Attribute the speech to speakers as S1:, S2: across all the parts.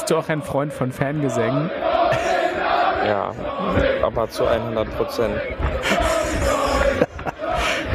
S1: bist, du auch ein Freund von Fangesängen?
S2: Ja, aber zu 100 Prozent.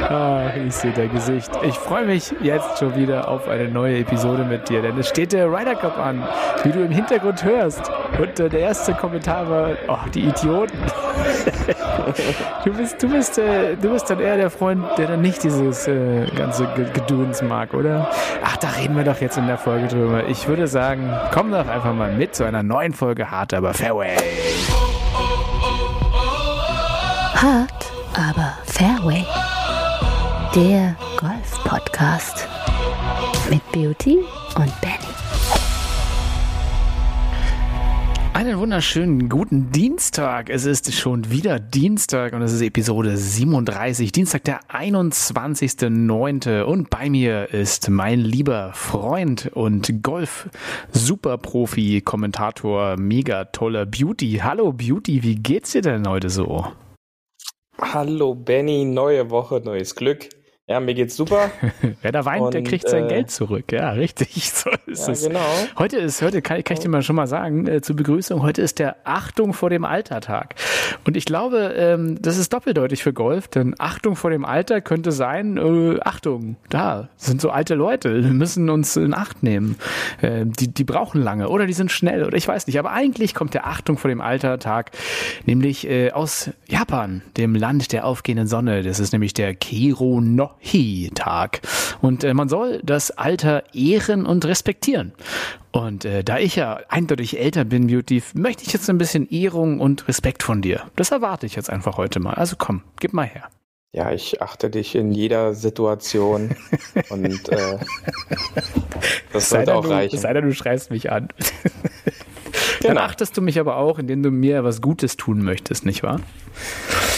S1: Ach, ich sehe dein Gesicht. Ich freue mich jetzt schon wieder auf eine neue Episode mit dir, denn es steht der Ryder Cup an, wie du im Hintergrund hörst. Und äh, der erste Kommentar war, oh, die Idioten. du bist, du bist, äh, du bist dann eher der Freund, der dann nicht dieses äh, ganze Gedöns mag, oder? Ach, da reden wir doch jetzt in der Folge drüber. Ich würde sagen, komm doch einfach mal mit zu einer neuen Folge Hart aber Fairway.
S3: Hart aber Fairway. Der Golf-Podcast mit Beauty und Benny.
S1: Einen wunderschönen guten Dienstag. Es ist schon wieder Dienstag und es ist Episode 37, Dienstag der 21.09. Und bei mir ist mein lieber Freund und Golf-Superprofi-Kommentator, mega toller Beauty. Hallo Beauty, wie geht's dir denn heute so?
S2: Hallo Benny, neue Woche, neues Glück. Ja, mir geht's super.
S1: Wer da weint, und, der kriegt sein äh, Geld zurück. Ja, richtig. So ist ja, es. Genau. Heute ist, heute kann, kann ich dir mal schon mal sagen, äh, zur Begrüßung, heute ist der Achtung vor dem Alter-Tag. Und ich glaube, ähm, das ist doppeldeutig für Golf, denn Achtung vor dem Alter könnte sein, äh, Achtung, da sind so alte Leute, wir müssen uns in Acht nehmen. Äh, die, die brauchen lange oder die sind schnell oder ich weiß nicht. Aber eigentlich kommt der Achtung vor dem Alter-Tag nämlich äh, aus Japan, dem Land der aufgehenden Sonne. Das ist nämlich der Kiro no Hi-Tag. Und äh, man soll das Alter ehren und respektieren. Und äh, da ich ja eindeutig älter bin, Beauty, möchte ich jetzt ein bisschen Ehrung und Respekt von dir. Das erwarte ich jetzt einfach heute mal. Also komm, gib mal her.
S2: Ja, ich achte dich in jeder Situation und äh, das sollte auch
S1: du,
S2: reichen.
S1: Es sei denn, du schreist mich an. Genau. Dann achtest du mich aber auch, indem du mir was Gutes tun möchtest, nicht wahr?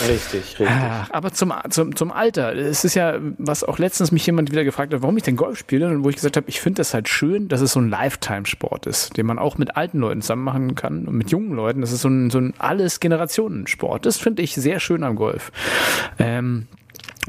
S2: Richtig, richtig.
S1: Aber zum, zum, zum Alter. Es ist ja, was auch letztens mich jemand wieder gefragt hat, warum ich denn Golf spiele und wo ich gesagt habe, ich finde das halt schön, dass es so ein Lifetime-Sport ist, den man auch mit alten Leuten zusammen machen kann und mit jungen Leuten. Das ist so ein, so ein alles Generationen-Sport. Das finde ich sehr schön am Golf. Ähm,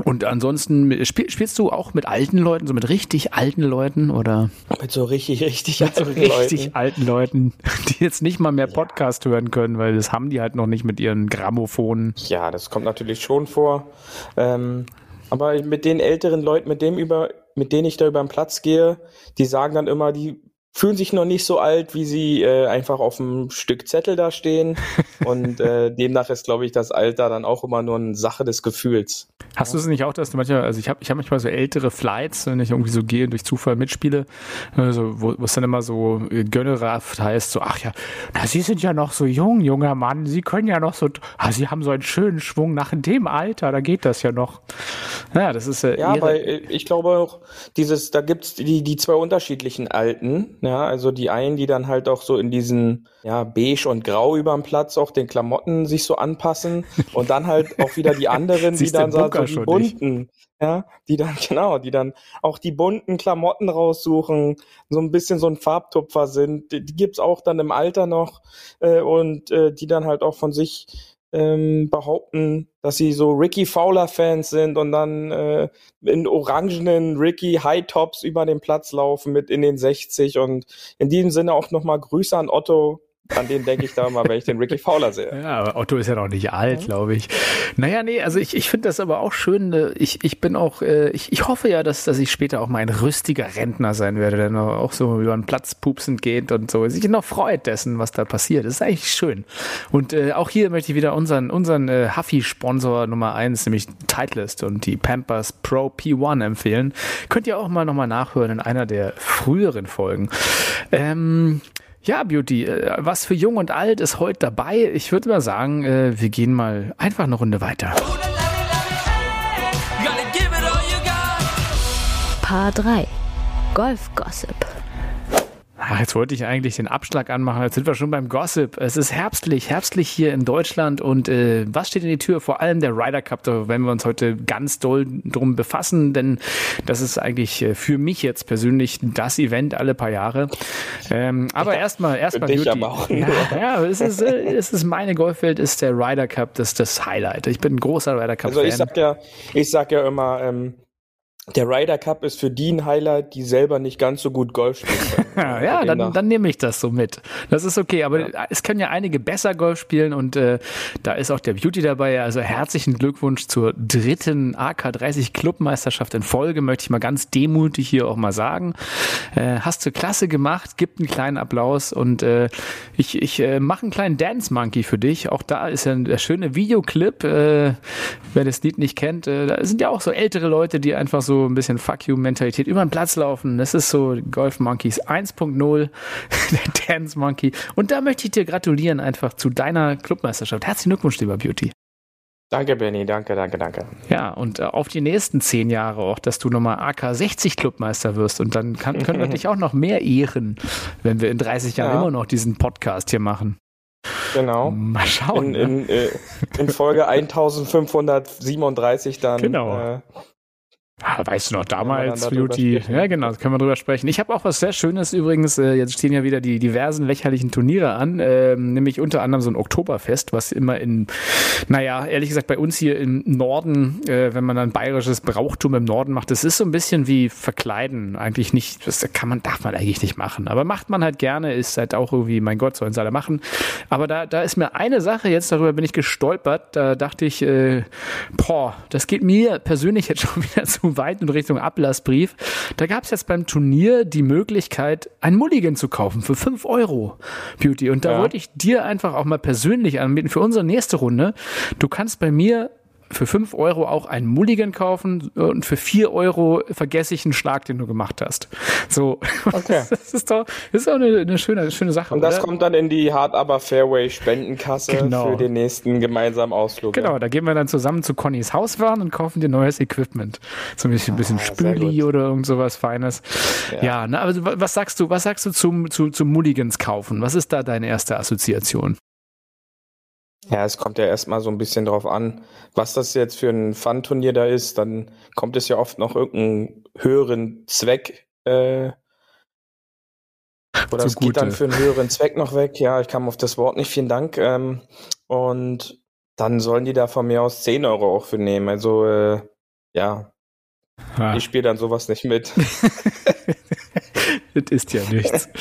S1: und ansonsten spiel, spielst du auch mit alten Leuten, so mit richtig alten Leuten oder?
S2: Mit so richtig, richtig
S1: mit alten so richtig Leuten. alten Leuten, die jetzt nicht mal mehr Podcast ja. hören können, weil das haben die halt noch nicht mit ihren Gramophonen.
S2: Ja, das kommt natürlich schon vor. Ähm, aber mit den älteren Leuten, mit dem über, mit denen ich da über den Platz gehe, die sagen dann immer, die fühlen sich noch nicht so alt, wie sie äh, einfach auf einem Stück Zettel da stehen. Und äh, demnach ist, glaube ich, das Alter dann auch immer nur eine Sache des Gefühls.
S1: Hast du es nicht auch, dass du manchmal, also ich habe ich hab manchmal so ältere Flights, wenn ich irgendwie so gehe und durch Zufall mitspiele, also wo, es dann immer so äh, gönnerhaft heißt, so, ach ja, na, Sie sind ja noch so jung, junger Mann, Sie können ja noch so, ah, Sie haben so einen schönen Schwung nach dem Alter, da geht das ja noch. Ja, das ist
S2: äh, Ja, weil äh, ich glaube auch, dieses, da gibt's die, die zwei unterschiedlichen Alten, ja, also die einen, die dann halt auch so in diesen, ja, beige und grau über dem Platz auch den Klamotten sich so anpassen und dann halt auch wieder die anderen, die dann so, so die bunten, nicht. ja, die dann, genau, die dann auch die bunten Klamotten raussuchen, so ein bisschen so ein Farbtupfer sind, die, die gibt's auch dann im Alter noch äh, und äh, die dann halt auch von sich ähm, behaupten, dass sie so Ricky Fowler-Fans sind und dann äh, in orangenen Ricky High Tops über den Platz laufen mit in den 60 und in diesem Sinne auch nochmal Grüße an Otto, an den denke ich da immer, wenn ich den Ricky Fowler sehe.
S1: Ja, aber Otto ist ja noch nicht alt, glaube ich. Naja, nee, also ich, ich finde das aber auch schön. Äh, ich, ich bin auch, äh, ich, ich hoffe ja, dass, dass ich später auch mal ein rüstiger Rentner sein werde, der noch auch so über den Platz pupsend geht und so, sich noch freut dessen, was da passiert. Das ist eigentlich schön. Und äh, auch hier möchte ich wieder unseren, unseren äh, Huffy-Sponsor Nummer eins, nämlich Titleist und die Pampers Pro P1 empfehlen. Könnt ihr auch mal nochmal nachhören in einer der früheren Folgen. Ähm, ja, Beauty, äh, was für jung und alt ist heute dabei? Ich würde mal sagen, äh, wir gehen mal einfach eine Runde weiter.
S3: Paar 3 Golf Gossip.
S1: Ach, jetzt wollte ich eigentlich den Abschlag anmachen. Jetzt sind wir schon beim Gossip. Es ist herbstlich, herbstlich hier in Deutschland. Und äh, was steht in die Tür? Vor allem der Ryder Cup. Da werden wir uns heute ganz doll drum befassen, denn das ist eigentlich äh, für mich jetzt persönlich das Event alle paar Jahre. Ähm, aber erstmal, erstmal
S2: Beauty. Aber auch
S1: ja, ja, es ist, äh, es ist meine Golfwelt, ist der Ryder Cup das, das Highlight. Ich bin ein großer Ryder Cup.
S2: Also ich sag ja, ich sag ja immer, ähm, der Ryder Cup ist für die ein Highlight, die selber nicht ganz so gut Golf spielen.
S1: Ja, dann, dann nehme ich das so mit. Das ist okay, aber ja. es können ja einige besser Golf spielen und äh, da ist auch der Beauty dabei. Also herzlichen Glückwunsch zur dritten AK30 Clubmeisterschaft in Folge, möchte ich mal ganz demutig hier auch mal sagen. Äh, hast du klasse gemacht, gibt einen kleinen Applaus und äh, ich, ich äh, mache einen kleinen Dance Monkey für dich. Auch da ist ja der schöne Videoclip, äh, wer das Lied nicht kennt. Äh, da sind ja auch so ältere Leute, die einfach so ein bisschen Fuck You-Mentalität über den Platz laufen. Das ist so Golf Monkeys 1.0, der Dance Monkey. Und da möchte ich dir gratulieren einfach zu deiner Clubmeisterschaft. Herzlichen Glückwunsch, lieber Beauty.
S2: Danke, Benny. Danke, danke, danke.
S1: Ja, und äh, auf die nächsten zehn Jahre auch, dass du nochmal AK 60 Clubmeister wirst. Und dann kann, können wir dich auch noch mehr ehren, wenn wir in 30 Jahren ja. immer noch diesen Podcast hier machen.
S2: Genau.
S1: Mal schauen.
S2: In, ne? in, äh, in Folge 1537 dann.
S1: Genau. Äh, Ah, weißt du noch, damals, Beauty, ja genau, können wir drüber sprechen. Ich habe auch was sehr Schönes übrigens, äh, jetzt stehen ja wieder die diversen lächerlichen Turniere an, äh, nämlich unter anderem so ein Oktoberfest, was immer in, naja, ehrlich gesagt bei uns hier im Norden, äh, wenn man dann bayerisches Brauchtum im Norden macht, das ist so ein bisschen wie Verkleiden, eigentlich nicht, das kann man, darf man eigentlich nicht machen, aber macht man halt gerne, ist halt auch irgendwie, mein Gott, sollen sie alle machen. Aber da, da ist mir eine Sache jetzt, darüber bin ich gestolpert, da dachte ich, äh, boah, das geht mir persönlich jetzt schon wieder zu weit in Richtung Ablassbrief. Da gab es jetzt beim Turnier die Möglichkeit, ein Mulligan zu kaufen für 5 Euro, Beauty. Und da ja. wollte ich dir einfach auch mal persönlich anbieten für unsere nächste Runde. Du kannst bei mir für 5 Euro auch einen Mulligan kaufen und für 4 Euro vergesse ich einen Schlag, den du gemacht hast. So, okay. das ist doch, das ist doch eine, eine schöne, schöne Sache.
S2: Und das oder? kommt dann in die Hard Aber Fairway Spendenkasse genau. für den nächsten gemeinsamen Ausflug.
S1: Genau, ja. da gehen wir dann zusammen zu Connys Hauswaren und kaufen dir neues Equipment. So ein bisschen, ah, bisschen Spüli oder irgend sowas Feines. Ja, ja ne, aber was sagst du, was sagst du zum, zu, zum Mulligans kaufen? Was ist da deine erste Assoziation?
S2: Ja, es kommt ja erstmal so ein bisschen drauf an, was das jetzt für ein Fun-Turnier da ist. Dann kommt es ja oft noch irgendeinen höheren Zweck äh, oder es geht dann für einen höheren Zweck noch weg. Ja, ich kam auf das Wort nicht. Vielen Dank. Ähm, und dann sollen die da von mir aus 10 Euro auch für nehmen. Also äh, ja, ha. ich spiele dann sowas nicht mit.
S1: das ist ja nichts.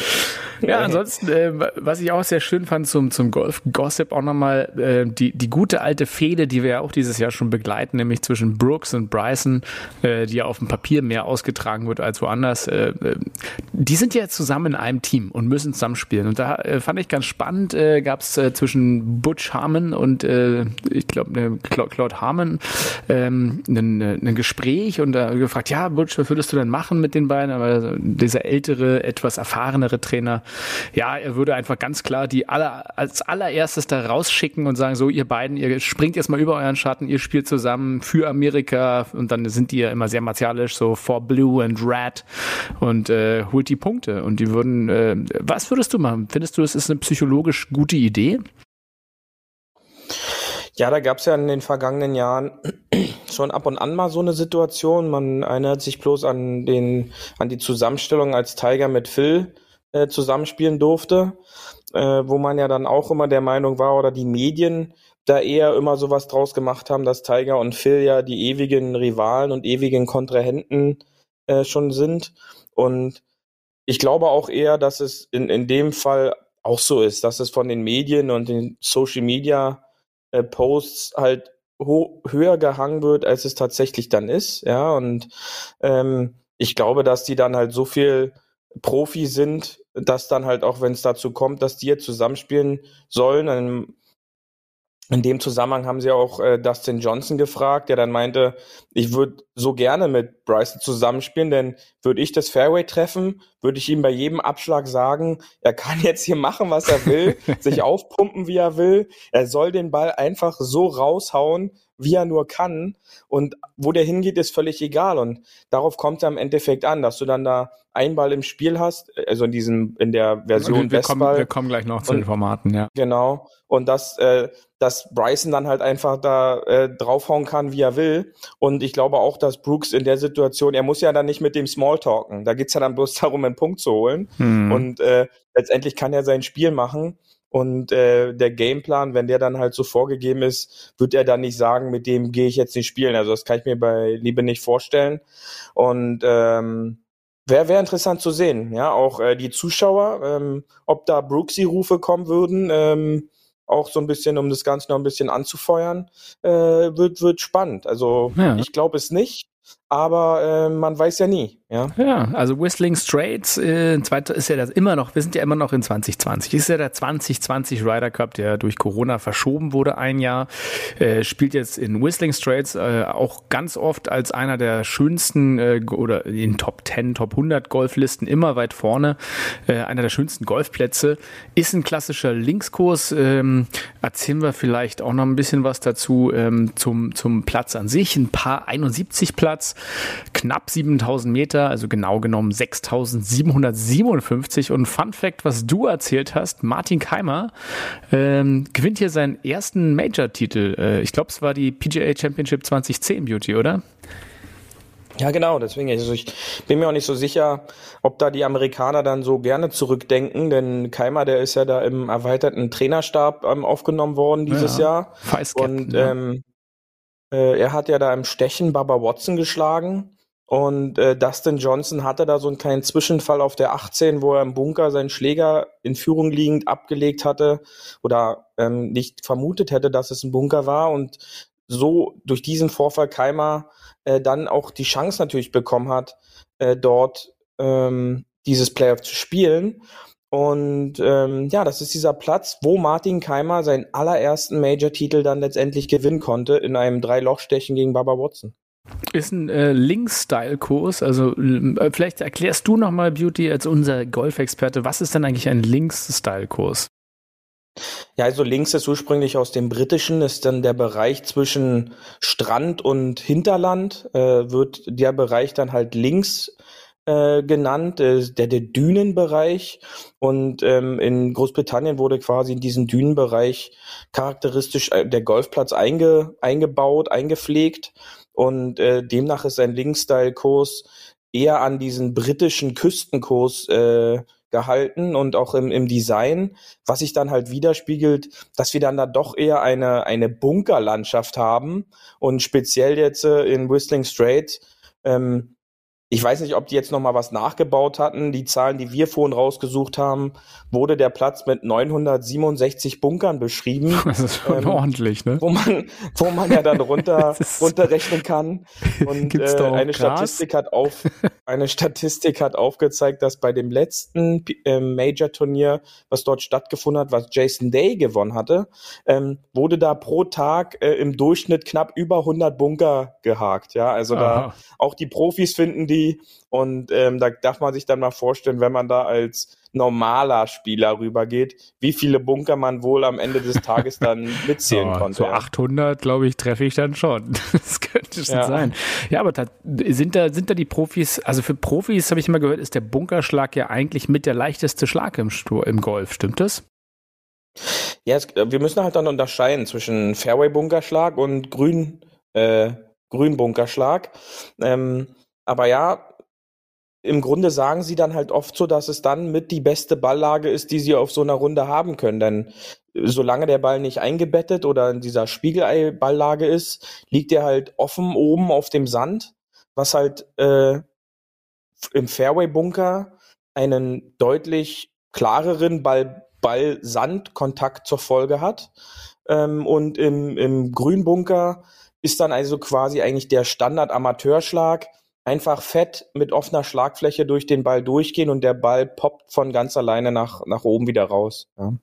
S1: Ja, ansonsten, äh, was ich auch sehr schön fand zum, zum Golf-Gossip auch nochmal, äh, die, die gute alte Fehde, die wir ja auch dieses Jahr schon begleiten, nämlich zwischen Brooks und Bryson, äh, die ja auf dem Papier mehr ausgetragen wird als woanders. Äh, äh die sind ja zusammen in einem Team und müssen zusammenspielen. Und da äh, fand ich ganz spannend, äh, gab es äh, zwischen Butch Harmon und äh, ich glaube ne, Claude Harmon ähm, ein, ein Gespräch und da gefragt, ja, Butch, was würdest du denn machen mit den beiden? Aber dieser ältere, etwas erfahrenere Trainer ja, er würde einfach ganz klar die aller, als allererstes da rausschicken und sagen, so, ihr beiden, ihr springt jetzt mal über euren Schatten, ihr spielt zusammen für Amerika und dann sind die ja immer sehr martialisch, so for blue and red und äh, holt die Punkte und die würden, äh, was würdest du machen? Findest du, es ist eine psychologisch gute Idee?
S2: Ja, da gab es ja in den vergangenen Jahren schon ab und an mal so eine Situation. Man erinnert sich bloß an den, an die Zusammenstellung als Tiger mit Phil äh, zusammenspielen durfte, äh, wo man ja dann auch immer der Meinung war oder die Medien da eher immer sowas draus gemacht haben, dass Tiger und Phil ja die ewigen Rivalen und ewigen Kontrahenten äh, schon sind. Und ich glaube auch eher, dass es in, in dem Fall auch so ist, dass es von den Medien und den Social Media äh, Posts halt höher gehangen wird, als es tatsächlich dann ist. Ja, und ähm, ich glaube, dass die dann halt so viel Profi sind, dass dann halt auch, wenn es dazu kommt, dass die jetzt zusammenspielen sollen, dann in dem Zusammenhang haben sie auch äh, Dustin Johnson gefragt, der dann meinte, ich würde so gerne mit Bryson zusammenspielen, denn würde ich das Fairway treffen, würde ich ihm bei jedem Abschlag sagen, er kann jetzt hier machen, was er will, sich aufpumpen, wie er will. Er soll den Ball einfach so raushauen, wie er nur kann. Und wo der hingeht, ist völlig egal. Und darauf kommt es am Endeffekt an, dass du dann da einen Ball im Spiel hast, also in diesem, in der Version
S1: wir, wir kommen, wir kommen gleich noch zu und, den Formaten, ja.
S2: Genau. Und dass, äh, dass Bryson dann halt einfach da äh, draufhauen kann, wie er will. Und ich glaube auch, dass Brooks in der Situation, er muss ja dann nicht mit dem Smalltalken. Da geht's ja dann bloß darum, einen Punkt zu holen. Hm. Und äh, letztendlich kann er sein Spiel machen. Und äh, der Gameplan, wenn der dann halt so vorgegeben ist, wird er dann nicht sagen, mit dem gehe ich jetzt nicht spielen. Also das kann ich mir bei Liebe nicht vorstellen. Und ähm, Wäre wär interessant zu sehen, ja, auch äh, die Zuschauer, ähm, ob da Brooksy-Rufe kommen würden, ähm, auch so ein bisschen, um das Ganze noch ein bisschen anzufeuern, äh, wird, wird spannend. Also ja. ich glaube es nicht, aber äh, man weiß ja nie. Ja,
S1: ja also Whistling Straits äh, ist ja das immer noch, wir sind ja immer noch in 2020. Ist ja der 2020 Ryder Cup, der durch Corona verschoben wurde ein Jahr. Äh, spielt jetzt in Whistling Straits äh, auch ganz oft als einer der schönsten äh, oder in Top 10, Top 100 Golflisten immer weit vorne. Äh, einer der schönsten Golfplätze. Ist ein klassischer Linkskurs. Ähm, erzählen wir vielleicht auch noch ein bisschen was dazu ähm, zum, zum Platz an sich. Ein paar 71 Platz, knapp 7000 Meter also genau genommen 6757. Und Fun Fact, was du erzählt hast, Martin Keimer ähm, gewinnt hier seinen ersten Major-Titel. Äh, ich glaube, es war die PGA Championship 2010 Beauty, oder?
S2: Ja, genau, deswegen, also ich bin mir auch nicht so sicher, ob da die Amerikaner dann so gerne zurückdenken, denn Keimer, der ist ja da im erweiterten Trainerstab ähm, aufgenommen worden dieses ja, Jahr. Und ähm, äh, er hat ja da im Stechen Baba Watson geschlagen. Und äh, Dustin Johnson hatte da so einen kleinen Zwischenfall auf der 18, wo er im Bunker seinen Schläger in Führung liegend abgelegt hatte oder ähm, nicht vermutet hätte, dass es ein Bunker war und so durch diesen Vorfall Keimer äh, dann auch die Chance natürlich bekommen hat, äh, dort ähm, dieses Playoff zu spielen. Und ähm, ja, das ist dieser Platz, wo Martin Keimer seinen allerersten Major-Titel dann letztendlich gewinnen konnte in einem Drei-Loch-Stechen gegen Baba Watson.
S1: Ist ein äh, Links-Style-Kurs. Also äh, vielleicht erklärst du nochmal, Beauty, als unser Golfexperte, was ist denn eigentlich ein Links-Style-Kurs?
S2: Ja, also links ist ursprünglich aus dem Britischen, ist dann der Bereich zwischen Strand und Hinterland, äh, wird der Bereich dann halt links äh, genannt, äh, der, der Dünenbereich. Und ähm, in Großbritannien wurde quasi in diesen Dünenbereich charakteristisch äh, der Golfplatz einge, eingebaut, eingepflegt. Und äh, demnach ist ein Linkstyle-Kurs eher an diesen britischen Küstenkurs äh, gehalten und auch im, im Design, was sich dann halt widerspiegelt, dass wir dann da doch eher eine, eine Bunkerlandschaft haben und speziell jetzt äh, in Whistling Strait ähm, ich weiß nicht, ob die jetzt noch mal was nachgebaut hatten. Die Zahlen, die wir vorhin rausgesucht haben, wurde der Platz mit 967 Bunkern beschrieben.
S1: Das ist schon ähm, ordentlich, ne?
S2: Wo man, wo man ja dann runter, runterrechnen kann. Und äh, eine Statistik hat auf, eine Statistik hat aufgezeigt, dass bei dem letzten äh, Major-Turnier, was dort stattgefunden hat, was Jason Day gewonnen hatte, ähm, wurde da pro Tag äh, im Durchschnitt knapp über 100 Bunker gehakt. Ja, also Aha. da auch die Profis finden die Community. Und ähm, da darf man sich dann mal vorstellen, wenn man da als normaler Spieler rübergeht, wie viele Bunker man wohl am Ende des Tages dann mitzählen oh, konnte.
S1: So 800, glaube ich, treffe ich dann schon. Das könnte schon ja. sein. Ja, aber da, sind, da, sind da die Profis, also für Profis habe ich immer gehört, ist der Bunkerschlag ja eigentlich mit der leichteste Schlag im, im Golf, stimmt das?
S2: Ja, es, wir müssen halt dann unterscheiden zwischen Fairway-Bunkerschlag und Grün, äh, Grün-Bunkerschlag. Ähm, aber ja, im Grunde sagen sie dann halt oft so, dass es dann mit die beste Balllage ist, die sie auf so einer Runde haben können. Denn äh, solange der Ball nicht eingebettet oder in dieser Spiegelei-Balllage ist, liegt er halt offen oben auf dem Sand, was halt äh, im Fairway-Bunker einen deutlich klareren Ball-Ball-Sand-Kontakt zur Folge hat. Ähm, und im, im Grünbunker ist dann also quasi eigentlich der Standard-Amateurschlag, einfach fett mit offener Schlagfläche durch den Ball durchgehen und der Ball poppt von ganz alleine nach, nach oben wieder raus. Ja.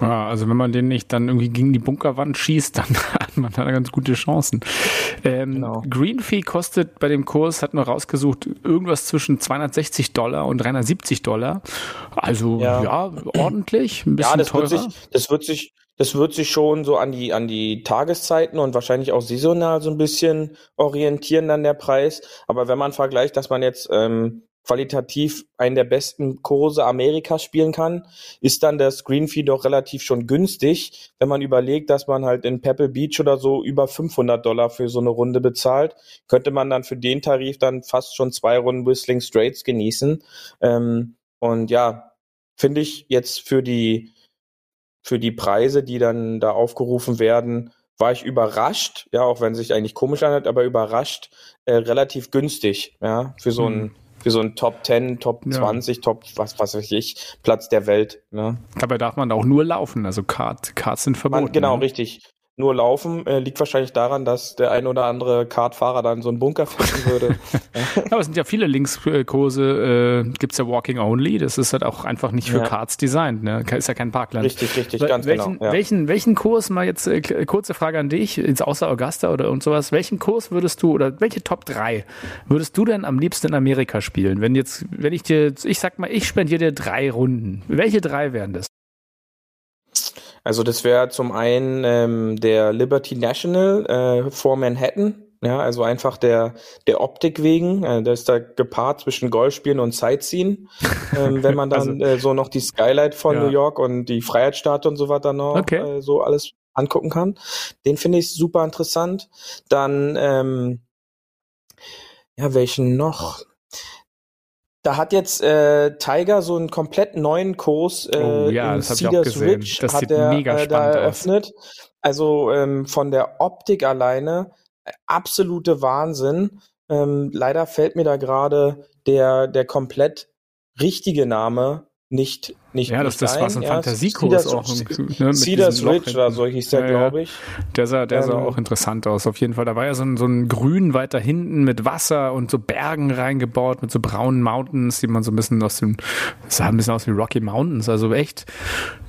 S1: Ja, also wenn man den nicht dann irgendwie gegen die Bunkerwand schießt, dann hat man da ganz gute Chancen. Ähm, genau. Green Fee kostet bei dem Kurs, hat man rausgesucht, irgendwas zwischen 260 Dollar und 370 Dollar. Also ja, ja ordentlich, ein bisschen ja,
S2: das
S1: teurer.
S2: Wird sich, das wird sich das wird sich schon so an die, an die Tageszeiten und wahrscheinlich auch saisonal so ein bisschen orientieren dann der Preis. Aber wenn man vergleicht, dass man jetzt ähm, qualitativ einen der besten Kurse Amerikas spielen kann, ist dann der Screen doch relativ schon günstig, wenn man überlegt, dass man halt in Pebble Beach oder so über 500 Dollar für so eine Runde bezahlt, könnte man dann für den Tarif dann fast schon zwei Runden Whistling Straits genießen. Ähm, und ja, finde ich jetzt für die für die Preise, die dann da aufgerufen werden, war ich überrascht, ja, auch wenn es sich eigentlich komisch anhört, aber überrascht, äh, relativ günstig, ja, für so ein, hm. für so ein Top 10, Top ja. 20, Top, was, was weiß ich, Platz der Welt, ne?
S1: Dabei darf man auch nur laufen, also Kart, Karts sind verboten.
S2: Man, genau, ne? richtig nur laufen. Äh, liegt wahrscheinlich daran, dass der ein oder andere Kartfahrer dann so einen Bunker finden würde.
S1: Aber es sind ja viele Linkskurse, äh, gibt es ja Walking Only. Das ist halt auch einfach nicht für ja. Karts designt. Ne? Ist ja kein Parkland.
S2: Richtig, richtig, ganz
S1: welchen,
S2: genau. Ja.
S1: Welchen, welchen Kurs, mal jetzt äh, kurze Frage an dich, jetzt außer Augusta oder und sowas, welchen Kurs würdest du oder welche Top 3 würdest du denn am liebsten in Amerika spielen? Wenn jetzt, wenn ich dir, ich sag mal, ich spendiere dir drei Runden. Welche drei wären das?
S2: Also das wäre zum einen ähm, der Liberty National äh, vor Manhattan. Ja, also einfach der, der Optik wegen. Äh, da ist da gepaart zwischen Golfspielen und Sightseeing. ähm, wenn man dann also, äh, so noch die Skylight von ja. New York und die Freiheitsstatue und so weiter noch okay. äh, so alles angucken kann. Den finde ich super interessant. Dann, ähm, ja, welchen noch? Da hat jetzt äh, Tiger so einen komplett neuen Kurs äh, oh, ja, in Cedars Ridge das hat er äh, da eröffnet. Aus. Also ähm, von der Optik alleine äh, absolute Wahnsinn. Ähm, leider fällt mir da gerade der der komplett richtige Name nicht nicht
S1: Ja,
S2: das,
S1: das war so ein ja, Fantasiekurs auch.
S2: Ne, Cedars Ridge oder so hieß der, ja, glaube ich.
S1: Der sah, der sah ähm, auch interessant aus, auf jeden Fall. Da war ja so ein, so ein Grün weiter hinten mit Wasser und so Bergen reingebaut, mit so braunen Mountains, die man so ein bisschen aus dem, sah ein bisschen aus wie Rocky Mountains, also echt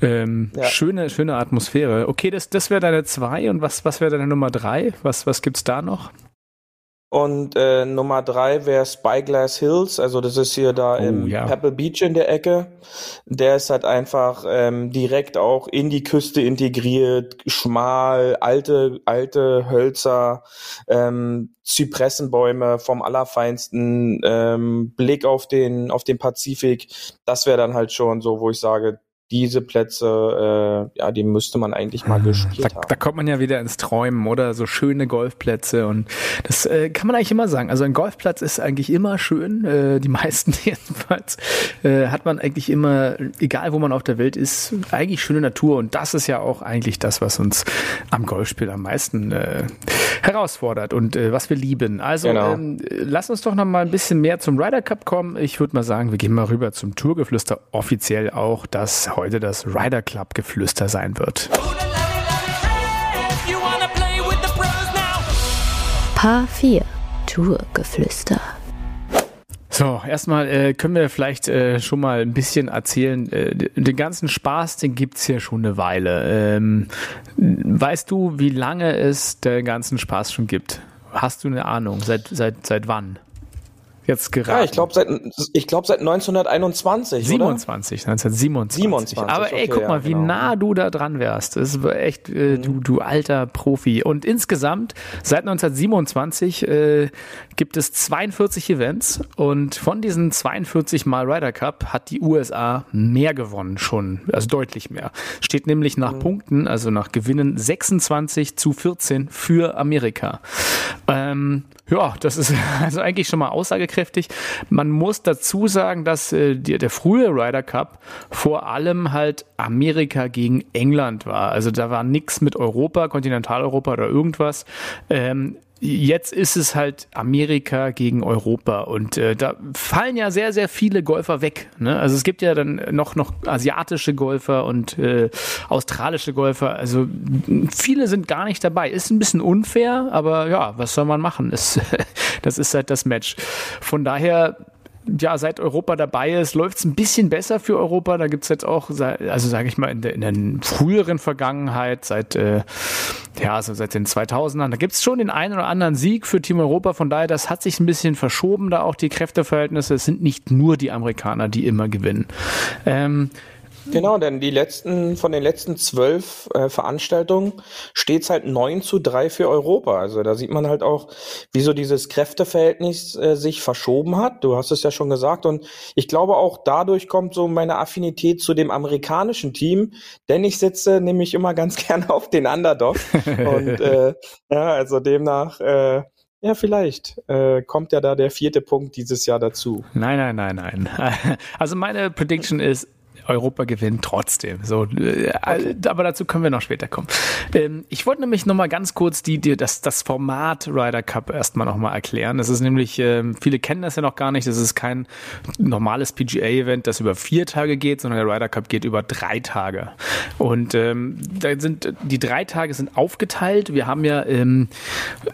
S1: ähm, ja. schöne, schöne Atmosphäre. Okay, das, das wäre deine zwei und was, was wäre deine Nummer drei? Was, was gibt's da noch?
S2: Und äh, Nummer drei wäre Spyglass Hills, also das ist hier da oh, im ja. Pebble Beach in der Ecke. Der ist halt einfach ähm, direkt auch in die Küste integriert, schmal, alte, alte Hölzer, ähm, Zypressenbäume vom Allerfeinsten, ähm, Blick auf den, auf den Pazifik. Das wäre dann halt schon so, wo ich sage, diese Plätze, äh, ja, die müsste man eigentlich mal ah, gespielt
S1: da,
S2: haben.
S1: Da kommt man ja wieder ins Träumen, oder? So schöne Golfplätze und das äh, kann man eigentlich immer sagen. Also ein Golfplatz ist eigentlich immer schön, äh, die meisten jedenfalls, äh, hat man eigentlich immer, egal wo man auf der Welt ist, eigentlich schöne Natur und das ist ja auch eigentlich das, was uns am Golfspiel am meisten äh, herausfordert und äh, was wir lieben. Also genau. ähm, lass uns doch noch mal ein bisschen mehr zum Ryder Cup kommen. Ich würde mal sagen, wir gehen mal rüber zum Tourgeflüster, offiziell auch das heute das Ryder Club Geflüster sein wird.
S3: Paar 4 Tourgeflüster.
S1: So, erstmal äh, können wir vielleicht äh, schon mal ein bisschen erzählen. Äh, den ganzen Spaß, den gibt's hier schon eine Weile. Ähm, weißt du, wie lange es den ganzen Spaß schon gibt? Hast du eine Ahnung? Seit, seit, seit wann? Jetzt gerade. Ja,
S2: ich glaube seit, ich glaube seit 1921,
S1: 27, oder? 1927. 27, Aber ey, guck mal, ja, wie genau. nah du da dran wärst. Das ist echt, äh, mhm. du, du alter Profi. Und insgesamt, seit 1927 äh, gibt es 42 Events und von diesen 42 Mal Ryder Cup hat die USA mehr gewonnen schon, also deutlich mehr. Steht nämlich nach mhm. Punkten, also nach Gewinnen 26 zu 14 für Amerika. Ähm, ja, das ist also eigentlich schon mal aussagekräftig. Man muss dazu sagen, dass äh, die, der frühe Ryder Cup vor allem halt Amerika gegen England war. Also da war nichts mit Europa, Kontinentaleuropa oder irgendwas. Ähm, jetzt ist es halt Amerika gegen Europa und äh, da fallen ja sehr, sehr viele Golfer weg. Ne? Also es gibt ja dann noch, noch asiatische Golfer und äh, australische Golfer. Also viele sind gar nicht dabei. Ist ein bisschen unfair, aber ja, was soll man machen? Es, das ist halt das Match. Von daher ja, seit Europa dabei ist, läuft es ein bisschen besser für Europa. Da gibt es jetzt auch, also sage ich mal, in der, in der früheren Vergangenheit, seit, äh, ja, also seit den 2000ern, da gibt es schon den einen oder anderen Sieg für Team Europa. Von daher, das hat sich ein bisschen verschoben, da auch die Kräfteverhältnisse. Es sind nicht nur die Amerikaner, die immer gewinnen. Ähm,
S2: Genau, denn die letzten, von den letzten zwölf äh, Veranstaltungen steht's halt neun zu drei für Europa. Also da sieht man halt auch, wie so dieses Kräfteverhältnis äh, sich verschoben hat. Du hast es ja schon gesagt. Und ich glaube auch dadurch kommt so meine Affinität zu dem amerikanischen Team, denn ich sitze nämlich immer ganz gerne auf den Underdog. Und äh, ja, also demnach äh, ja, vielleicht äh, kommt ja da der vierte Punkt dieses Jahr dazu.
S1: Nein, nein, nein, nein. Also meine Prediction ist Europa gewinnt trotzdem. So, äh, aber dazu können wir noch später kommen. Ähm, ich wollte nämlich noch mal ganz kurz die, die das, das Format Ryder Cup erstmal noch mal erklären. Das ist nämlich, ähm, viele kennen das ja noch gar nicht. Das ist kein normales PGA-Event, das über vier Tage geht, sondern der Ryder Cup geht über drei Tage. Und ähm, da sind die drei Tage sind aufgeteilt. Wir haben ja ähm,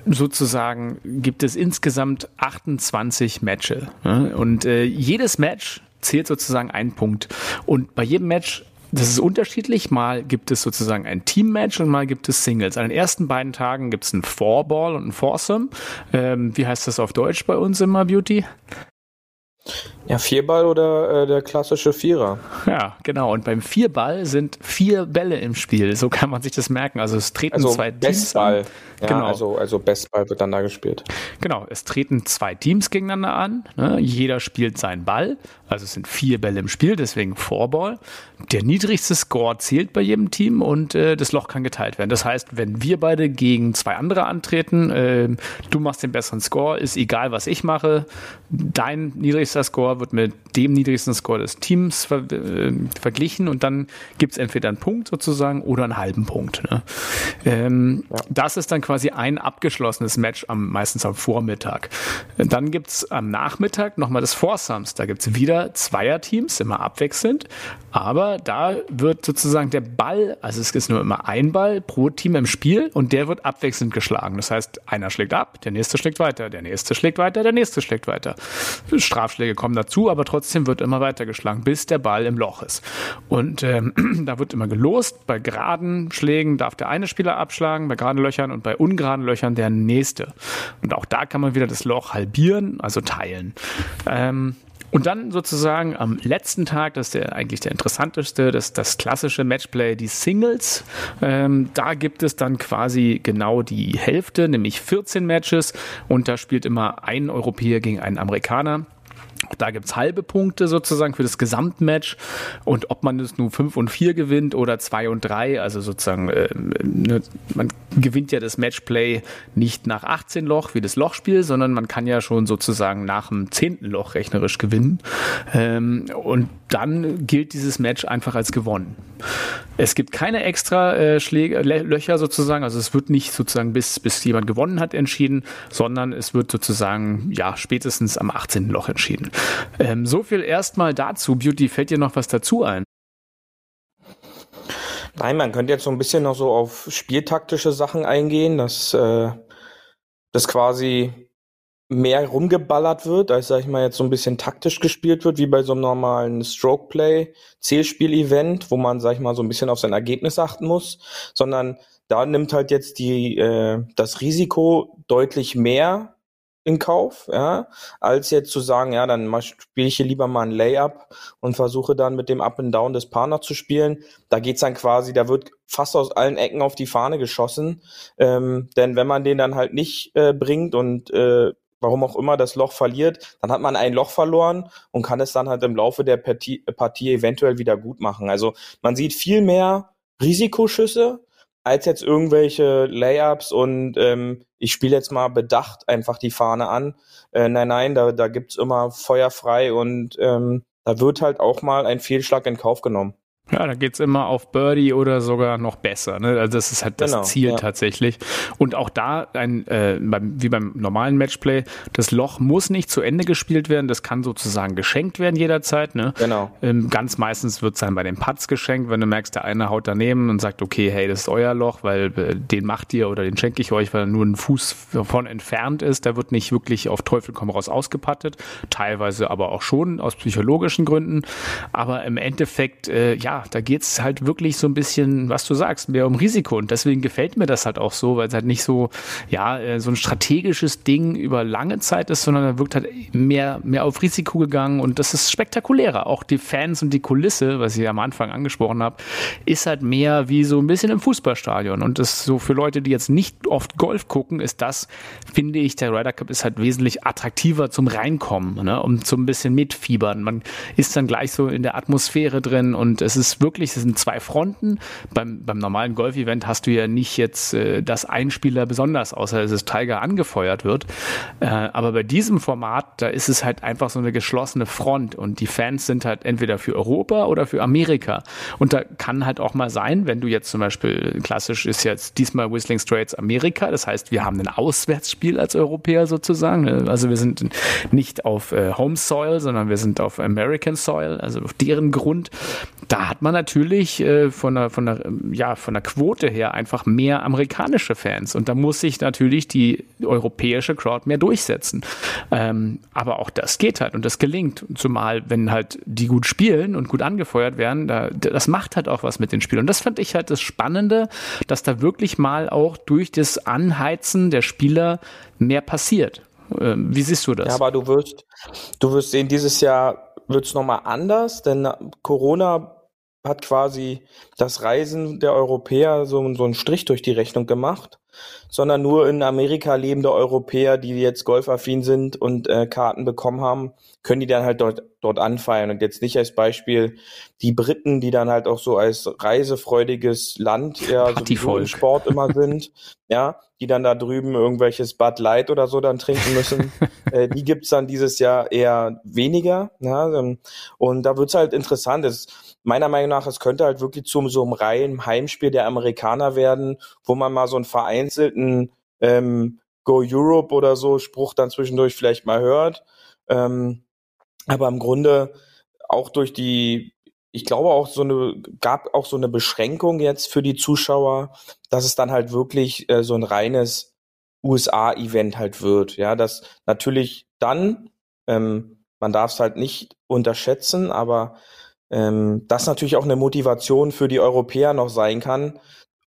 S1: sozusagen gibt es insgesamt 28 Matches. Ne? Und äh, jedes Match zählt sozusagen ein Punkt. Und bei jedem Match das ist unterschiedlich. Mal gibt es sozusagen ein Team-Match und mal gibt es Singles. An den ersten beiden Tagen gibt es ein Four-Ball und ein Foursome. Ähm, wie heißt das auf Deutsch bei uns immer, Beauty?
S2: Ja, Vierball oder äh, der klassische Vierer.
S1: Ja, genau. Und beim Vierball sind vier Bälle im Spiel. So kann man sich das merken. Also es treten
S2: also
S1: zwei
S2: Bestball. Teams an. Ja, genau. Also, also Bestball wird dann da gespielt.
S1: Genau. Es treten zwei Teams gegeneinander an. Ne? Jeder spielt seinen Ball. Also es sind vier Bälle im Spiel, deswegen Vorball. Der niedrigste Score zählt bei jedem Team und äh, das Loch kann geteilt werden. Das heißt, wenn wir beide gegen zwei andere antreten, äh, du machst den besseren Score, ist egal, was ich mache. Dein niedrigster Score wird mit dem niedrigsten Score des Teams ver äh, verglichen und dann gibt es entweder einen Punkt sozusagen oder einen halben Punkt. Ne? Ähm, ja. Das ist dann quasi ein abgeschlossenes Match am meistens am Vormittag. Dann gibt es am Nachmittag nochmal das Foursomes. Da gibt es wieder Zweierteams, immer abwechselnd. Aber da wird sozusagen der Ball, also es ist nur immer ein Ball pro Team im Spiel und der wird abwechselnd geschlagen. Das heißt, einer schlägt ab, der nächste schlägt weiter, der nächste schlägt weiter, der nächste schlägt weiter. Strafschläge kommen dazu, aber trotzdem wird immer weiter geschlagen, bis der Ball im Loch ist. Und ähm, da wird immer gelost. Bei geraden Schlägen darf der eine Spieler abschlagen, bei geraden Löchern und bei ungeraden Löchern der nächste. Und auch da kann man wieder das Loch halbieren, also teilen. Ähm, und dann sozusagen am letzten Tag, das ist der, eigentlich der interessanteste, das, das klassische Matchplay, die Singles. Ähm, da gibt es dann quasi genau die Hälfte, nämlich 14 Matches. Und da spielt immer ein Europäer gegen einen Amerikaner. Da gibt's halbe Punkte sozusagen für das Gesamtmatch. Und ob man es nur 5 und 4 gewinnt oder 2 und 3, also sozusagen, äh, ne, man gewinnt ja das Matchplay nicht nach 18 Loch wie das Lochspiel, sondern man kann ja schon sozusagen nach dem 10. Loch rechnerisch gewinnen. Ähm, und dann gilt dieses Match einfach als gewonnen. Es gibt keine extra äh, Schläge, Löcher sozusagen, also es wird nicht sozusagen bis, bis jemand gewonnen hat entschieden, sondern es wird sozusagen ja spätestens am 18. Loch entschieden. Ähm, so viel erstmal dazu. Beauty, fällt dir noch was dazu ein?
S2: Nein, man könnte jetzt so ein bisschen noch so auf spieltaktische Sachen eingehen, dass äh, das quasi mehr rumgeballert wird, als sag ich mal jetzt so ein bisschen taktisch gespielt wird, wie bei so einem normalen Stroke Play Zählspiel-Event, wo man sag ich mal so ein bisschen auf sein Ergebnis achten muss, sondern da nimmt halt jetzt die äh, das Risiko deutlich mehr in Kauf, ja, als jetzt zu sagen, ja, dann spiele ich hier lieber mal ein Layup und versuche dann mit dem Up and Down des Partners zu spielen. Da geht's dann quasi, da wird fast aus allen Ecken auf die Fahne geschossen, ähm, denn wenn man den dann halt nicht äh, bringt und äh, warum auch immer das Loch verliert, dann hat man ein Loch verloren und kann es dann halt im Laufe der Partie, Partie eventuell wieder gut machen. Also man sieht viel mehr Risikoschüsse als jetzt irgendwelche Layups und ähm, ich spiele jetzt mal bedacht einfach die Fahne an. Äh, nein, nein, da, da gibt's immer Feuer frei und ähm, da wird halt auch mal ein Fehlschlag in Kauf genommen.
S1: Ja, da geht's immer auf Birdie oder sogar noch besser. Ne? Also das ist halt das genau, Ziel ja. tatsächlich. Und auch da, ein, äh, beim, wie beim normalen Matchplay, das Loch muss nicht zu Ende gespielt werden. Das kann sozusagen geschenkt werden jederzeit. Ne?
S2: Genau.
S1: Ähm, ganz meistens wird's dann bei den Putts geschenkt, wenn du merkst, der eine haut daneben und sagt, okay, hey, das ist euer Loch, weil äh, den macht ihr oder den schenke ich euch, weil er nur ein Fuß davon entfernt ist. Da wird nicht wirklich auf Teufel komm raus ausgepattet. Teilweise aber auch schon aus psychologischen Gründen. Aber im Endeffekt, äh, ja, da geht es halt wirklich so ein bisschen, was du sagst, mehr um Risiko. Und deswegen gefällt mir das halt auch so, weil es halt nicht so, ja, äh, so ein strategisches Ding über lange Zeit ist, sondern da wirkt halt mehr, mehr auf Risiko gegangen und das ist spektakulärer. Auch die Fans und die Kulisse, was ich am Anfang angesprochen habe, ist halt mehr wie so ein bisschen im Fußballstadion. Und das so für Leute, die jetzt nicht oft Golf gucken, ist das, finde ich, der Ryder Cup ist halt wesentlich attraktiver zum Reinkommen, ne, um so ein bisschen mitfiebern. Man ist dann gleich so in der Atmosphäre drin und es ist ist wirklich, es sind zwei Fronten. Beim, beim normalen Golf-Event hast du ja nicht jetzt, äh, dass ein Spieler besonders, außer dass es Tiger angefeuert wird. Äh, aber bei diesem Format, da ist es halt einfach so eine geschlossene Front und die Fans sind halt entweder für Europa oder für Amerika. Und da kann halt auch mal sein, wenn du jetzt zum Beispiel, klassisch ist jetzt diesmal Whistling Straits Amerika, das heißt, wir haben ein Auswärtsspiel als Europäer sozusagen. Also wir sind nicht auf äh, Home Soil, sondern wir sind auf American Soil, also auf deren Grund. Da hat man natürlich äh, von, der, von, der, ja, von der Quote her einfach mehr amerikanische Fans. Und da muss sich natürlich die europäische Crowd mehr durchsetzen. Ähm, aber auch das geht halt und das gelingt. Zumal, wenn halt die gut spielen und gut angefeuert werden, da, das macht halt auch was mit den Spielern. Und das fand ich halt das Spannende, dass da wirklich mal auch durch das Anheizen der Spieler mehr passiert. Ähm, wie siehst du das?
S2: Ja, aber du wirst, du wirst sehen, dieses Jahr wird es nochmal anders, denn Corona hat quasi das Reisen der Europäer so, so einen Strich durch die Rechnung gemacht, sondern nur in Amerika lebende Europäer, die jetzt golfaffin sind und äh, Karten bekommen haben, können die dann halt dort, dort anfeiern. Und jetzt nicht als Beispiel die Briten, die dann halt auch so als reisefreudiges Land ja so im Sport immer sind, ja, die dann da drüben irgendwelches Bud Light oder so dann trinken müssen. äh, die gibt's dann dieses Jahr eher weniger. Ja, und da wird's halt interessant. Es, meiner Meinung nach, es könnte halt wirklich zu so einem reinen Heimspiel der Amerikaner werden, wo man mal so einen vereinzelten ähm, Go Europe oder so Spruch dann zwischendurch vielleicht mal hört. Ähm, aber im Grunde auch durch die, ich glaube auch so eine, gab auch so eine Beschränkung jetzt für die Zuschauer, dass es dann halt wirklich äh, so ein reines USA-Event halt wird. Ja, das natürlich dann, ähm, man darf es halt nicht unterschätzen, aber ähm, das natürlich auch eine Motivation für die Europäer noch sein kann,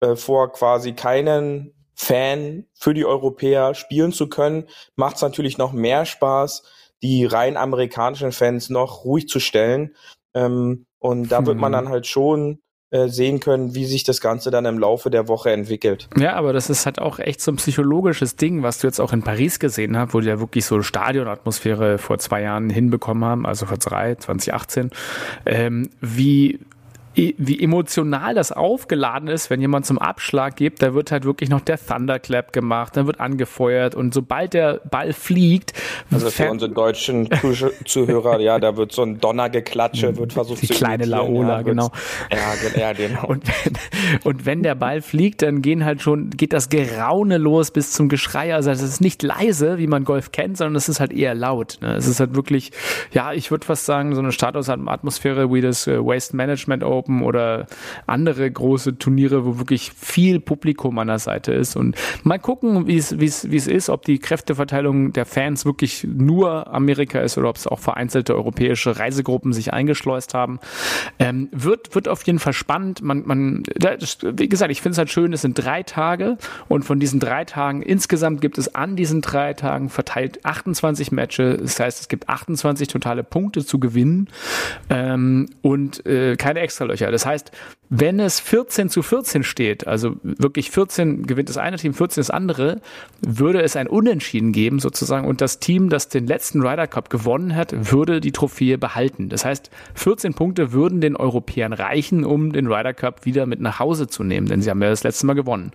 S2: äh, vor quasi keinen Fan für die Europäer spielen zu können, macht es natürlich noch mehr Spaß, die rein amerikanischen Fans noch ruhig zu stellen. Ähm, und da wird man hm. dann halt schon sehen können, wie sich das Ganze dann im Laufe der Woche entwickelt.
S1: Ja, aber das ist halt auch echt so ein psychologisches Ding, was du jetzt auch in Paris gesehen hast, wo die ja wirklich so Stadionatmosphäre vor zwei Jahren hinbekommen haben, also vor drei, 2018, ähm, wie wie emotional das aufgeladen ist, wenn jemand zum Abschlag gibt, da wird halt wirklich noch der Thunderclap gemacht, dann wird angefeuert und sobald der Ball fliegt.
S2: Also für unsere deutschen Zuhörer, ja, da wird so ein Donnergeklatsche, wird versucht
S1: Die zu kleine Laola, ja, genau. Ja, ja, genau. Und wenn, und wenn der Ball fliegt, dann gehen halt schon, geht das Geraune los bis zum Geschrei. Also es ist nicht leise, wie man Golf kennt, sondern es ist halt eher laut. Ne? Es ist halt wirklich, ja, ich würde fast sagen, so eine Statusatmosphäre wie das äh, Waste Management Open Open oder andere große Turniere, wo wirklich viel Publikum an der Seite ist. Und mal gucken, wie es, ist, ob die Kräfteverteilung der Fans wirklich nur Amerika ist oder ob es auch vereinzelte europäische Reisegruppen sich eingeschleust haben. Ähm, wird, wird auf jeden Fall spannend. Man, man, das, wie gesagt, ich finde es halt schön, es sind drei Tage und von diesen drei Tagen insgesamt gibt es an diesen drei Tagen verteilt 28 Matches. Das heißt, es gibt 28 totale Punkte zu gewinnen ähm, und äh, keine extra Löcher. Das heißt, wenn es 14 zu 14 steht, also wirklich 14 gewinnt das eine Team, 14 das andere, würde es ein Unentschieden geben sozusagen und das Team, das den letzten Ryder Cup gewonnen hat, würde die Trophäe behalten. Das heißt, 14 Punkte würden den Europäern reichen, um den Ryder Cup wieder mit nach Hause zu nehmen, denn sie haben ja das letzte Mal gewonnen.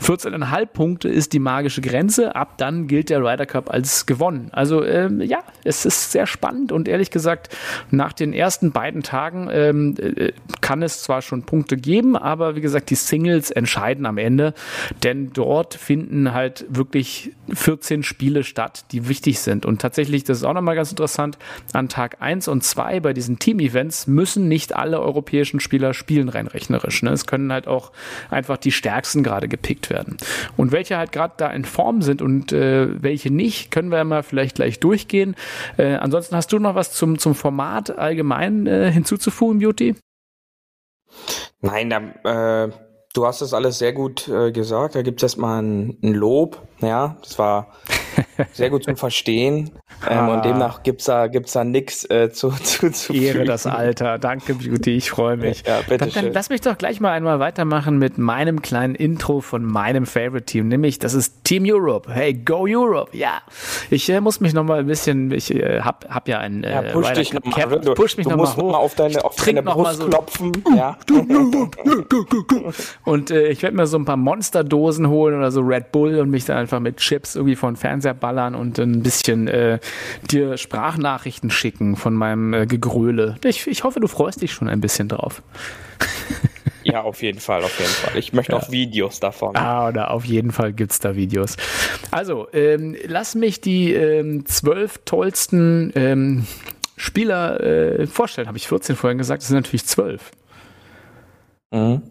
S1: 14,5 Punkte ist die magische Grenze, ab dann gilt der Ryder Cup als gewonnen. Also ähm, ja, es ist sehr spannend und ehrlich gesagt, nach den ersten beiden Tagen ähm, äh, kann es zwar schon Punkte geben, aber wie gesagt, die Singles entscheiden am Ende, denn dort finden halt wirklich 14 Spiele statt, die wichtig sind. Und tatsächlich, das ist auch nochmal ganz interessant, an Tag 1 und 2 bei diesen Team-Events müssen nicht alle europäischen Spieler spielen, rein rechnerisch. Ne? Es können halt auch einfach die stärksten gerade gepickt werden. Und welche halt gerade da in Form sind und äh, welche nicht, können wir mal vielleicht gleich durchgehen. Äh, ansonsten hast du noch was zum, zum Format allgemein äh, hinzuzufügen, Beauty?
S2: Nein, da, äh, du hast das alles sehr gut äh, gesagt. Da gibt es erstmal ein, ein Lob. Ja, das war sehr gut zu verstehen. Ähm, ah. Und demnach gibt's da, gibt's da nix äh, zu, zu, zu
S1: Ehre das Alter. Danke, Beauty. Ich freue mich. Ja, bitte dann, dann lass mich doch gleich mal einmal weitermachen mit meinem kleinen Intro von meinem Favorite Team, nämlich das ist Team Europe. Hey, go Europe! Ja, ich äh, muss mich noch mal ein bisschen, ich äh, hab, hab ja ein
S2: äh, ja, push dich noch mal, du, push mich du noch mal hoch. Noch mal auf deine, auf deine Brust so klopfen. Ja.
S1: und äh, ich werde mir so ein paar Monsterdosen holen oder so Red Bull und mich dann einfach mit Chips irgendwie von Fernseher ballern und ein bisschen äh, dir Sprachnachrichten schicken von meinem äh, Gegröle. Ich, ich hoffe, du freust dich schon ein bisschen drauf.
S2: Ja, auf jeden Fall, auf jeden Fall. Ich möchte ja. auch Videos davon.
S1: Ah, oder auf jeden Fall gibt es da Videos. Also, ähm, lass mich die ähm, zwölf tollsten ähm, Spieler äh, vorstellen. Habe ich 14 vorhin gesagt, das sind natürlich zwölf. Mhm.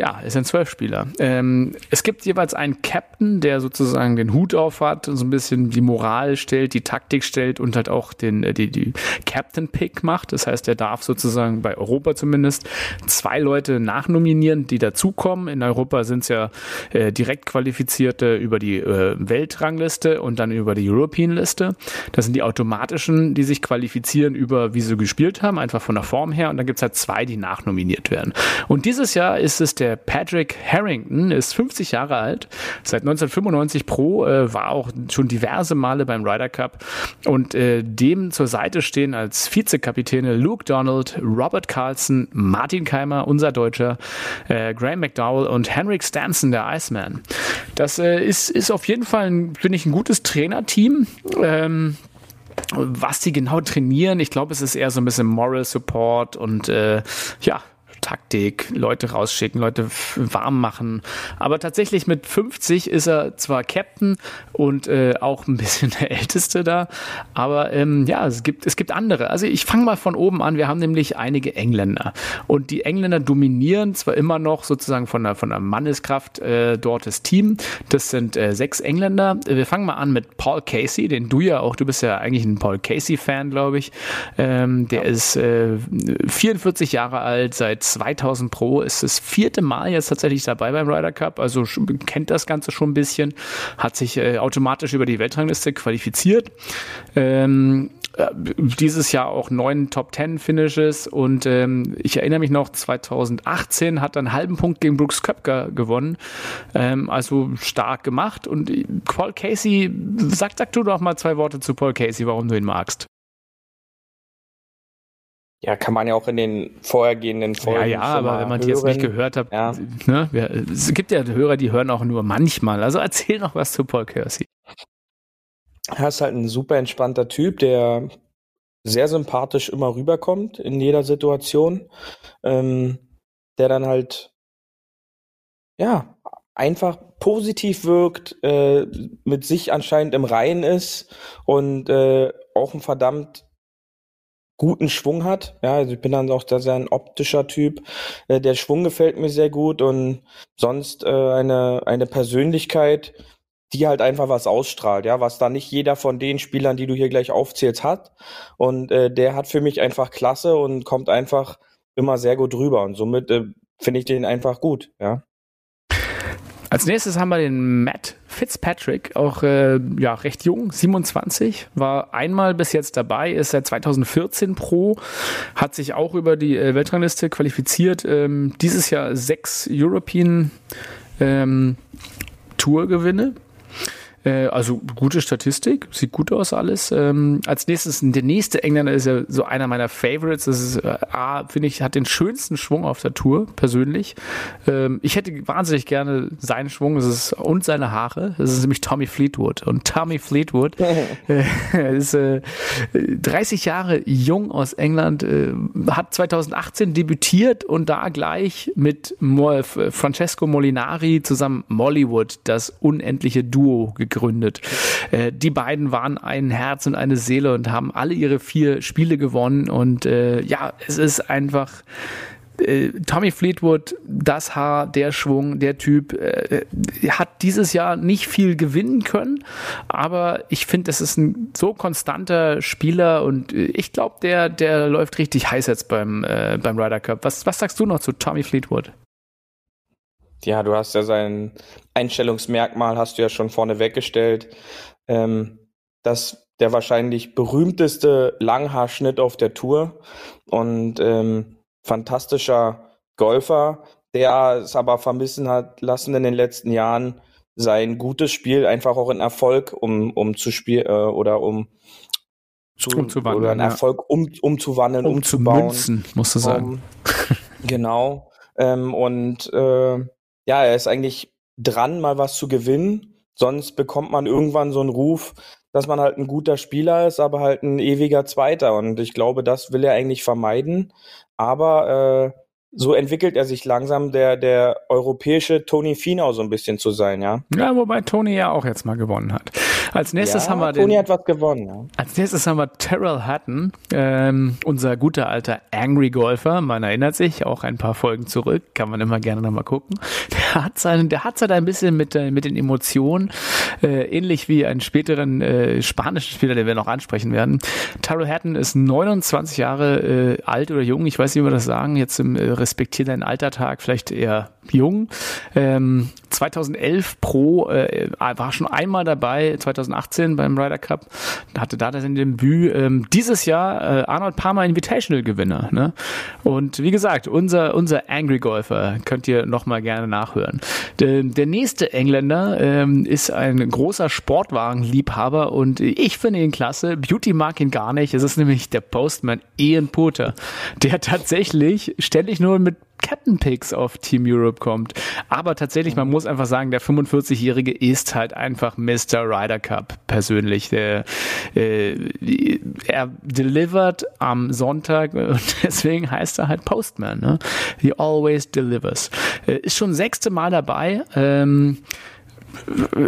S1: Ja, es sind zwölf Spieler. Ähm, es gibt jeweils einen Captain, der sozusagen den Hut auf hat und so ein bisschen die Moral stellt, die Taktik stellt und halt auch den, äh, die, die Captain-Pick macht. Das heißt, er darf sozusagen bei Europa zumindest zwei Leute nachnominieren, die dazukommen. In Europa sind es ja äh, direkt qualifizierte über die äh, Weltrangliste und dann über die European-Liste. Das sind die automatischen, die sich qualifizieren über, wie sie gespielt haben, einfach von der Form her. Und dann gibt es halt zwei, die nachnominiert werden. Und dieses Jahr ist es der der Patrick Harrington ist 50 Jahre alt, seit 1995 Pro, äh, war auch schon diverse Male beim Ryder Cup und äh, dem zur Seite stehen als Vizekapitäne Luke Donald, Robert Carlson, Martin Keimer, unser Deutscher, äh, Graham McDowell und Henrik Stanson, der Iceman. Das äh, ist, ist auf jeden Fall, finde ich, ein gutes Trainerteam. Ähm, was die genau trainieren, ich glaube, es ist eher so ein bisschen Moral Support und äh, ja, Taktik, Leute rausschicken, Leute warm machen. Aber tatsächlich mit 50 ist er zwar Captain und äh, auch ein bisschen der Älteste da, aber ähm, ja, es gibt, es gibt andere. Also ich fange mal von oben an. Wir haben nämlich einige Engländer und die Engländer dominieren zwar immer noch sozusagen von der, von der Manneskraft äh, dort das Team. Das sind äh, sechs Engländer. Wir fangen mal an mit Paul Casey, den du ja auch, du bist ja eigentlich ein Paul Casey-Fan, glaube ich. Ähm, der ja. ist äh, 44 Jahre alt, seit 2000 Pro, ist das vierte Mal jetzt tatsächlich dabei beim Ryder Cup, also kennt das Ganze schon ein bisschen, hat sich äh, automatisch über die Weltrangliste qualifiziert. Ähm, äh, dieses Jahr auch neun Top Ten Finishes und ähm, ich erinnere mich noch 2018 hat er einen halben Punkt gegen Brooks Köpker gewonnen, ähm, also stark gemacht und Paul Casey, sag, sag du doch mal zwei Worte zu Paul Casey, warum du ihn magst.
S2: Ja, kann man ja auch in den vorhergehenden
S1: Folgen. Ja, ja, aber wenn man die jetzt nicht gehört hat, ja. ne, es gibt ja Hörer, die hören auch nur manchmal. Also erzähl noch was zu Paul Kersey.
S2: Er ist halt ein super entspannter Typ, der sehr sympathisch immer rüberkommt in jeder Situation, ähm, der dann halt ja einfach positiv wirkt, äh, mit sich anscheinend im Reinen ist und äh, auch ein verdammt guten Schwung hat. Ja, also ich bin dann auch sehr ein optischer Typ. Äh, der Schwung gefällt mir sehr gut und sonst äh, eine, eine Persönlichkeit, die halt einfach was ausstrahlt, ja, was da nicht jeder von den Spielern, die du hier gleich aufzählst, hat. Und äh, der hat für mich einfach Klasse und kommt einfach immer sehr gut rüber. Und somit äh, finde ich den einfach gut, ja.
S1: Als nächstes haben wir den Matt Fitzpatrick, auch äh, ja, recht jung, 27, war einmal bis jetzt dabei, ist seit 2014 Pro, hat sich auch über die äh, Weltrangliste qualifiziert, ähm, dieses Jahr sechs European ähm, Tour-Gewinne äh, also gute Statistik, sieht gut aus alles. Ähm, als nächstes, der nächste Engländer ist ja so einer meiner Favorites. Das ist, äh, A, finde ich, hat den schönsten Schwung auf der Tour, persönlich. Ähm, ich hätte wahnsinnig gerne seinen Schwung das ist, und seine Haare. Das ist nämlich Tommy Fleetwood. Und Tommy Fleetwood äh, ist äh, 30 Jahre jung aus England, äh, hat 2018 debütiert und da gleich mit Francesco Molinari zusammen Mollywood, das unendliche Duo gegründet gegründet. Äh, die beiden waren ein Herz und eine Seele und haben alle ihre vier Spiele gewonnen. Und äh, ja, es ist einfach äh, Tommy Fleetwood, das Haar, der Schwung, der Typ, äh, hat dieses Jahr nicht viel gewinnen können, aber ich finde, das ist ein so konstanter Spieler und äh, ich glaube, der, der läuft richtig heiß jetzt beim, äh, beim Ryder Cup. Was, was sagst du noch zu Tommy Fleetwood?
S2: Ja, du hast ja sein Einstellungsmerkmal, hast du ja schon vorne weggestellt. ähm, das der wahrscheinlich berühmteste Langhaarschnitt auf der Tour und ähm, fantastischer Golfer, der es aber vermissen hat lassen in den letzten Jahren, sein gutes Spiel einfach auch in Erfolg um, um zu spielen äh, oder um zu, umzuwandeln, oder einen Erfolg um, umzuwandeln, um umzubauen. Münzen,
S1: musst du sagen. Um,
S2: genau. Ähm, und äh, ja, er ist eigentlich dran, mal was zu gewinnen. Sonst bekommt man irgendwann so einen Ruf, dass man halt ein guter Spieler ist, aber halt ein ewiger Zweiter. Und ich glaube, das will er eigentlich vermeiden. Aber äh, so entwickelt er sich langsam, der, der europäische Tony Finau so ein bisschen zu sein, ja.
S1: Ja, wobei Tony ja auch jetzt mal gewonnen hat. Als nächstes ja, haben wir
S2: Tony den, hat was gewonnen, ja.
S1: Als nächstes haben wir Terrell Hatton, ähm, unser guter alter Angry Golfer. Man erinnert sich, auch ein paar Folgen zurück, kann man immer gerne nochmal gucken. Der hat seinen, der hat halt ein bisschen mit, äh, mit den Emotionen, äh, ähnlich wie einen späteren äh, spanischen Spieler, den wir noch ansprechen werden. Terrell Hatton ist 29 Jahre äh, alt oder jung, ich weiß nicht, wie wir das sagen, jetzt im respektiert deinen Altertag, vielleicht eher jung. Ähm, 2011 Pro äh, war schon einmal dabei, 2018 beim Ryder Cup, hatte da sein Debüt. Ähm, dieses Jahr äh, Arnold Palmer Invitational Gewinner. Ne? Und wie gesagt, unser unser Angry Golfer könnt ihr noch mal gerne nachhören. Der, der nächste Engländer ähm, ist ein großer Sportwagenliebhaber und ich finde ihn klasse. Beauty mag ihn gar nicht. Es ist nämlich der Postman Ian Puter, der tatsächlich ständig nur mit Captain Picks auf Team Europe kommt. Aber tatsächlich, man muss einfach sagen, der 45-Jährige ist halt einfach Mr. Ryder Cup persönlich. Der, äh, er delivered am Sonntag und deswegen heißt er halt Postman. Ne? He always delivers. Äh, ist schon sechste Mal dabei. Ähm,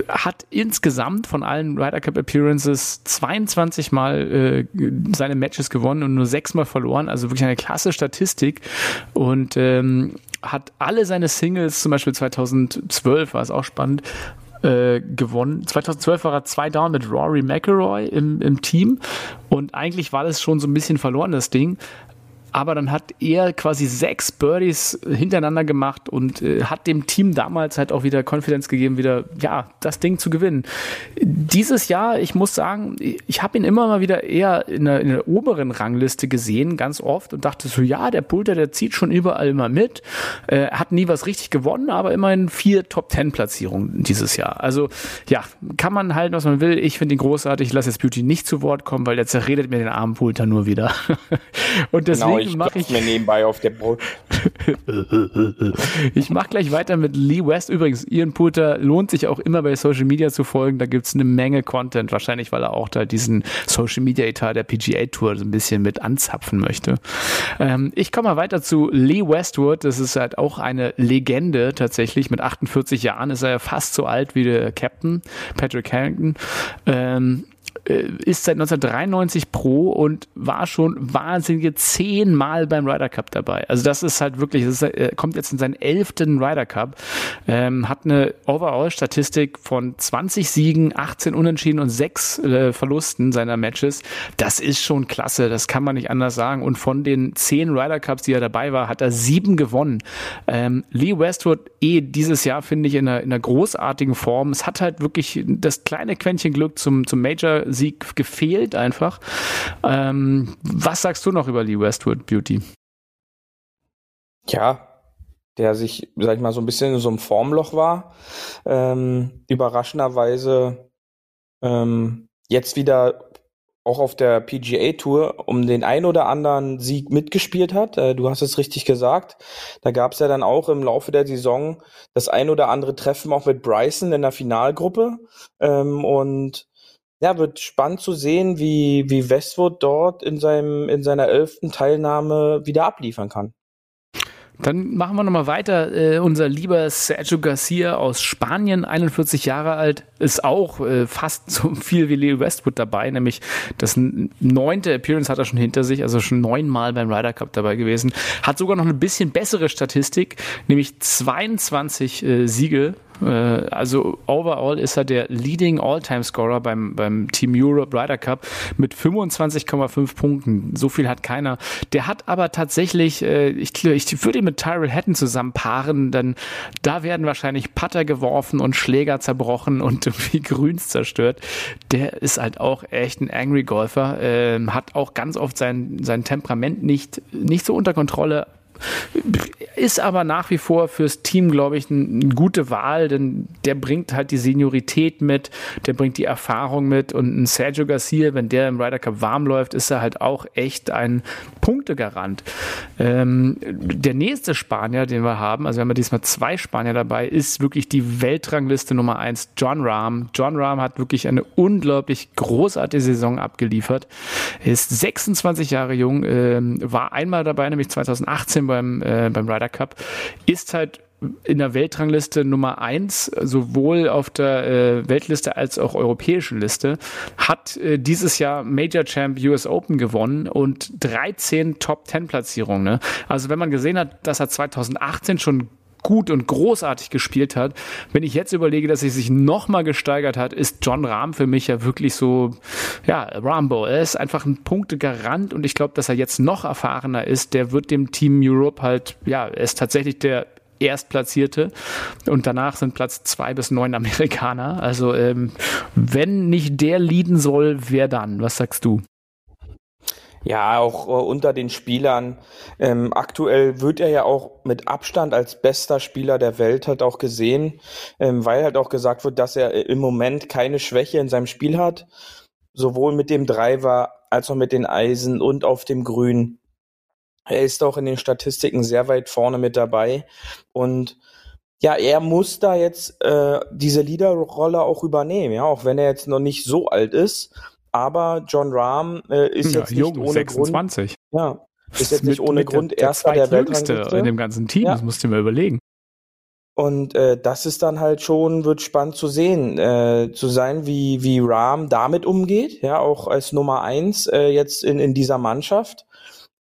S1: hat insgesamt von allen Ryder Cup Appearances 22 Mal äh, seine Matches gewonnen und nur sechs Mal verloren. Also wirklich eine klasse Statistik und ähm, hat alle seine Singles, zum Beispiel 2012 war es auch spannend, äh, gewonnen. 2012 war er zwei down mit Rory McIlroy im, im Team und eigentlich war das schon so ein bisschen verloren, das Ding aber dann hat er quasi sechs Birdies hintereinander gemacht und äh, hat dem Team damals halt auch wieder Konfidenz gegeben, wieder ja das Ding zu gewinnen. Dieses Jahr, ich muss sagen, ich habe ihn immer mal wieder eher in der, in der, oberen Rangliste gesehen, ganz oft und dachte so, ja, der Pulter, der zieht schon überall immer mit, äh, hat nie was richtig gewonnen, aber immerhin vier Top Ten Platzierungen dieses Jahr. Also ja, kann man halten, was man will. Ich finde ihn großartig. Ich lasse jetzt Beauty nicht zu Wort kommen, weil der zerredet mir den armen Pulter nur wieder. und deswegen genau,
S2: ich mache ich mir nebenbei auf der Brot.
S1: ich mache gleich weiter mit Lee West. Übrigens, Ian Poulter lohnt sich auch immer bei Social Media zu folgen. Da gibt es eine Menge Content. Wahrscheinlich, weil er auch da diesen Social Media Etat der PGA Tour so ein bisschen mit anzapfen möchte. Ähm, ich komme mal weiter zu Lee Westwood. Das ist halt auch eine Legende tatsächlich. Mit 48 Jahren ist er ja fast so alt wie der Captain Patrick Harrington. Ähm, äh, ist seit 1993 Pro und war schon wahnsinnige zehnmal beim Ryder Cup dabei. Also das ist halt wirklich, das ist, er kommt jetzt in seinen elften Ryder Cup, ähm, hat eine Overall-Statistik von 20 Siegen, 18 Unentschieden und 6 äh, Verlusten seiner Matches. Das ist schon klasse, das kann man nicht anders sagen. Und von den 10 Ryder Cups, die er dabei war, hat er sieben gewonnen. Ähm, Lee Westwood eh dieses Jahr, finde ich, in einer, in einer großartigen Form. Es hat halt wirklich das kleine Quäntchen Glück zum, zum Major Sieg gefehlt einfach. Ähm, was sagst du noch über Lee Westwood Beauty?
S2: Ja, der sich, sag ich mal, so ein bisschen in so einem Formloch war. Ähm, überraschenderweise ähm, jetzt wieder auch auf der PGA Tour um den ein oder anderen Sieg mitgespielt hat. Äh, du hast es richtig gesagt. Da gab es ja dann auch im Laufe der Saison das ein oder andere Treffen auch mit Bryson in der Finalgruppe. Ähm, und ja, wird spannend zu sehen, wie, wie Westwood dort in seinem, in seiner elften Teilnahme wieder abliefern kann.
S1: Dann machen wir nochmal weiter. Äh, unser lieber Sergio Garcia aus Spanien, 41 Jahre alt, ist auch äh, fast so viel wie Leo Westwood dabei, nämlich das neunte Appearance hat er schon hinter sich, also schon neunmal beim Ryder Cup dabei gewesen. Hat sogar noch eine bisschen bessere Statistik, nämlich 22 äh, Siege also overall ist er der Leading All-Time-Scorer beim, beim Team Europe Ryder Cup mit 25,5 Punkten. So viel hat keiner. Der hat aber tatsächlich, äh, ich, ich würde ihn mit Tyrell Hatton zusammen paaren, denn da werden wahrscheinlich Putter geworfen und Schläger zerbrochen und irgendwie Grüns zerstört. Der ist halt auch echt ein Angry Golfer, äh, hat auch ganz oft sein, sein Temperament nicht, nicht so unter Kontrolle, ist aber nach wie vor fürs Team, glaube ich, eine gute Wahl, denn der bringt halt die Seniorität mit, der bringt die Erfahrung mit und ein Sergio Garcia, wenn der im Ryder Cup warm läuft, ist er halt auch echt ein Punktegarant. Ähm, der nächste Spanier, den wir haben, also wir haben diesmal zwei Spanier dabei, ist wirklich die Weltrangliste Nummer eins, John Rahm. John Rahm hat wirklich eine unglaublich großartige Saison abgeliefert. Er ist 26 Jahre jung, äh, war einmal dabei, nämlich 2018 beim, äh, beim Ryder Cup, ist halt in der Weltrangliste Nummer eins, sowohl auf der äh, Weltliste als auch europäischen Liste, hat äh, dieses Jahr Major Champ US Open gewonnen und 13 Top 10 Platzierungen. Ne? Also wenn man gesehen hat, dass er 2018 schon gut und großartig gespielt hat. Wenn ich jetzt überlege, dass er sich nochmal gesteigert hat, ist John Rahm für mich ja wirklich so, ja, Rambo. Er ist einfach ein Punktegarant und ich glaube, dass er jetzt noch erfahrener ist. Der wird dem Team Europe halt, ja, er ist tatsächlich der Erstplatzierte und danach sind Platz zwei bis neun Amerikaner. Also ähm, wenn nicht der leaden soll, wer dann? Was sagst du?
S2: Ja, auch äh, unter den Spielern. Ähm, aktuell wird er ja auch mit Abstand als bester Spieler der Welt halt auch gesehen, ähm, weil halt auch gesagt wird, dass er im Moment keine Schwäche in seinem Spiel hat, sowohl mit dem Driver als auch mit den Eisen und auf dem Grün. Er ist auch in den Statistiken sehr weit vorne mit dabei und ja, er muss da jetzt äh, diese Leaderrolle auch übernehmen, ja, auch wenn er jetzt noch nicht so alt ist aber John Rahm äh, ist ja, jetzt jung, nicht ohne
S1: 26.
S2: Grund. Ja, ist jetzt nicht ohne Grund der, erster der, der Weltrangliste
S1: in dem ganzen Team. Ja. Das musst du mal überlegen.
S2: Und äh, das ist dann halt schon, wird spannend zu sehen, äh, zu sein, wie, wie Rahm damit umgeht, ja, auch als Nummer eins äh, jetzt in, in dieser Mannschaft.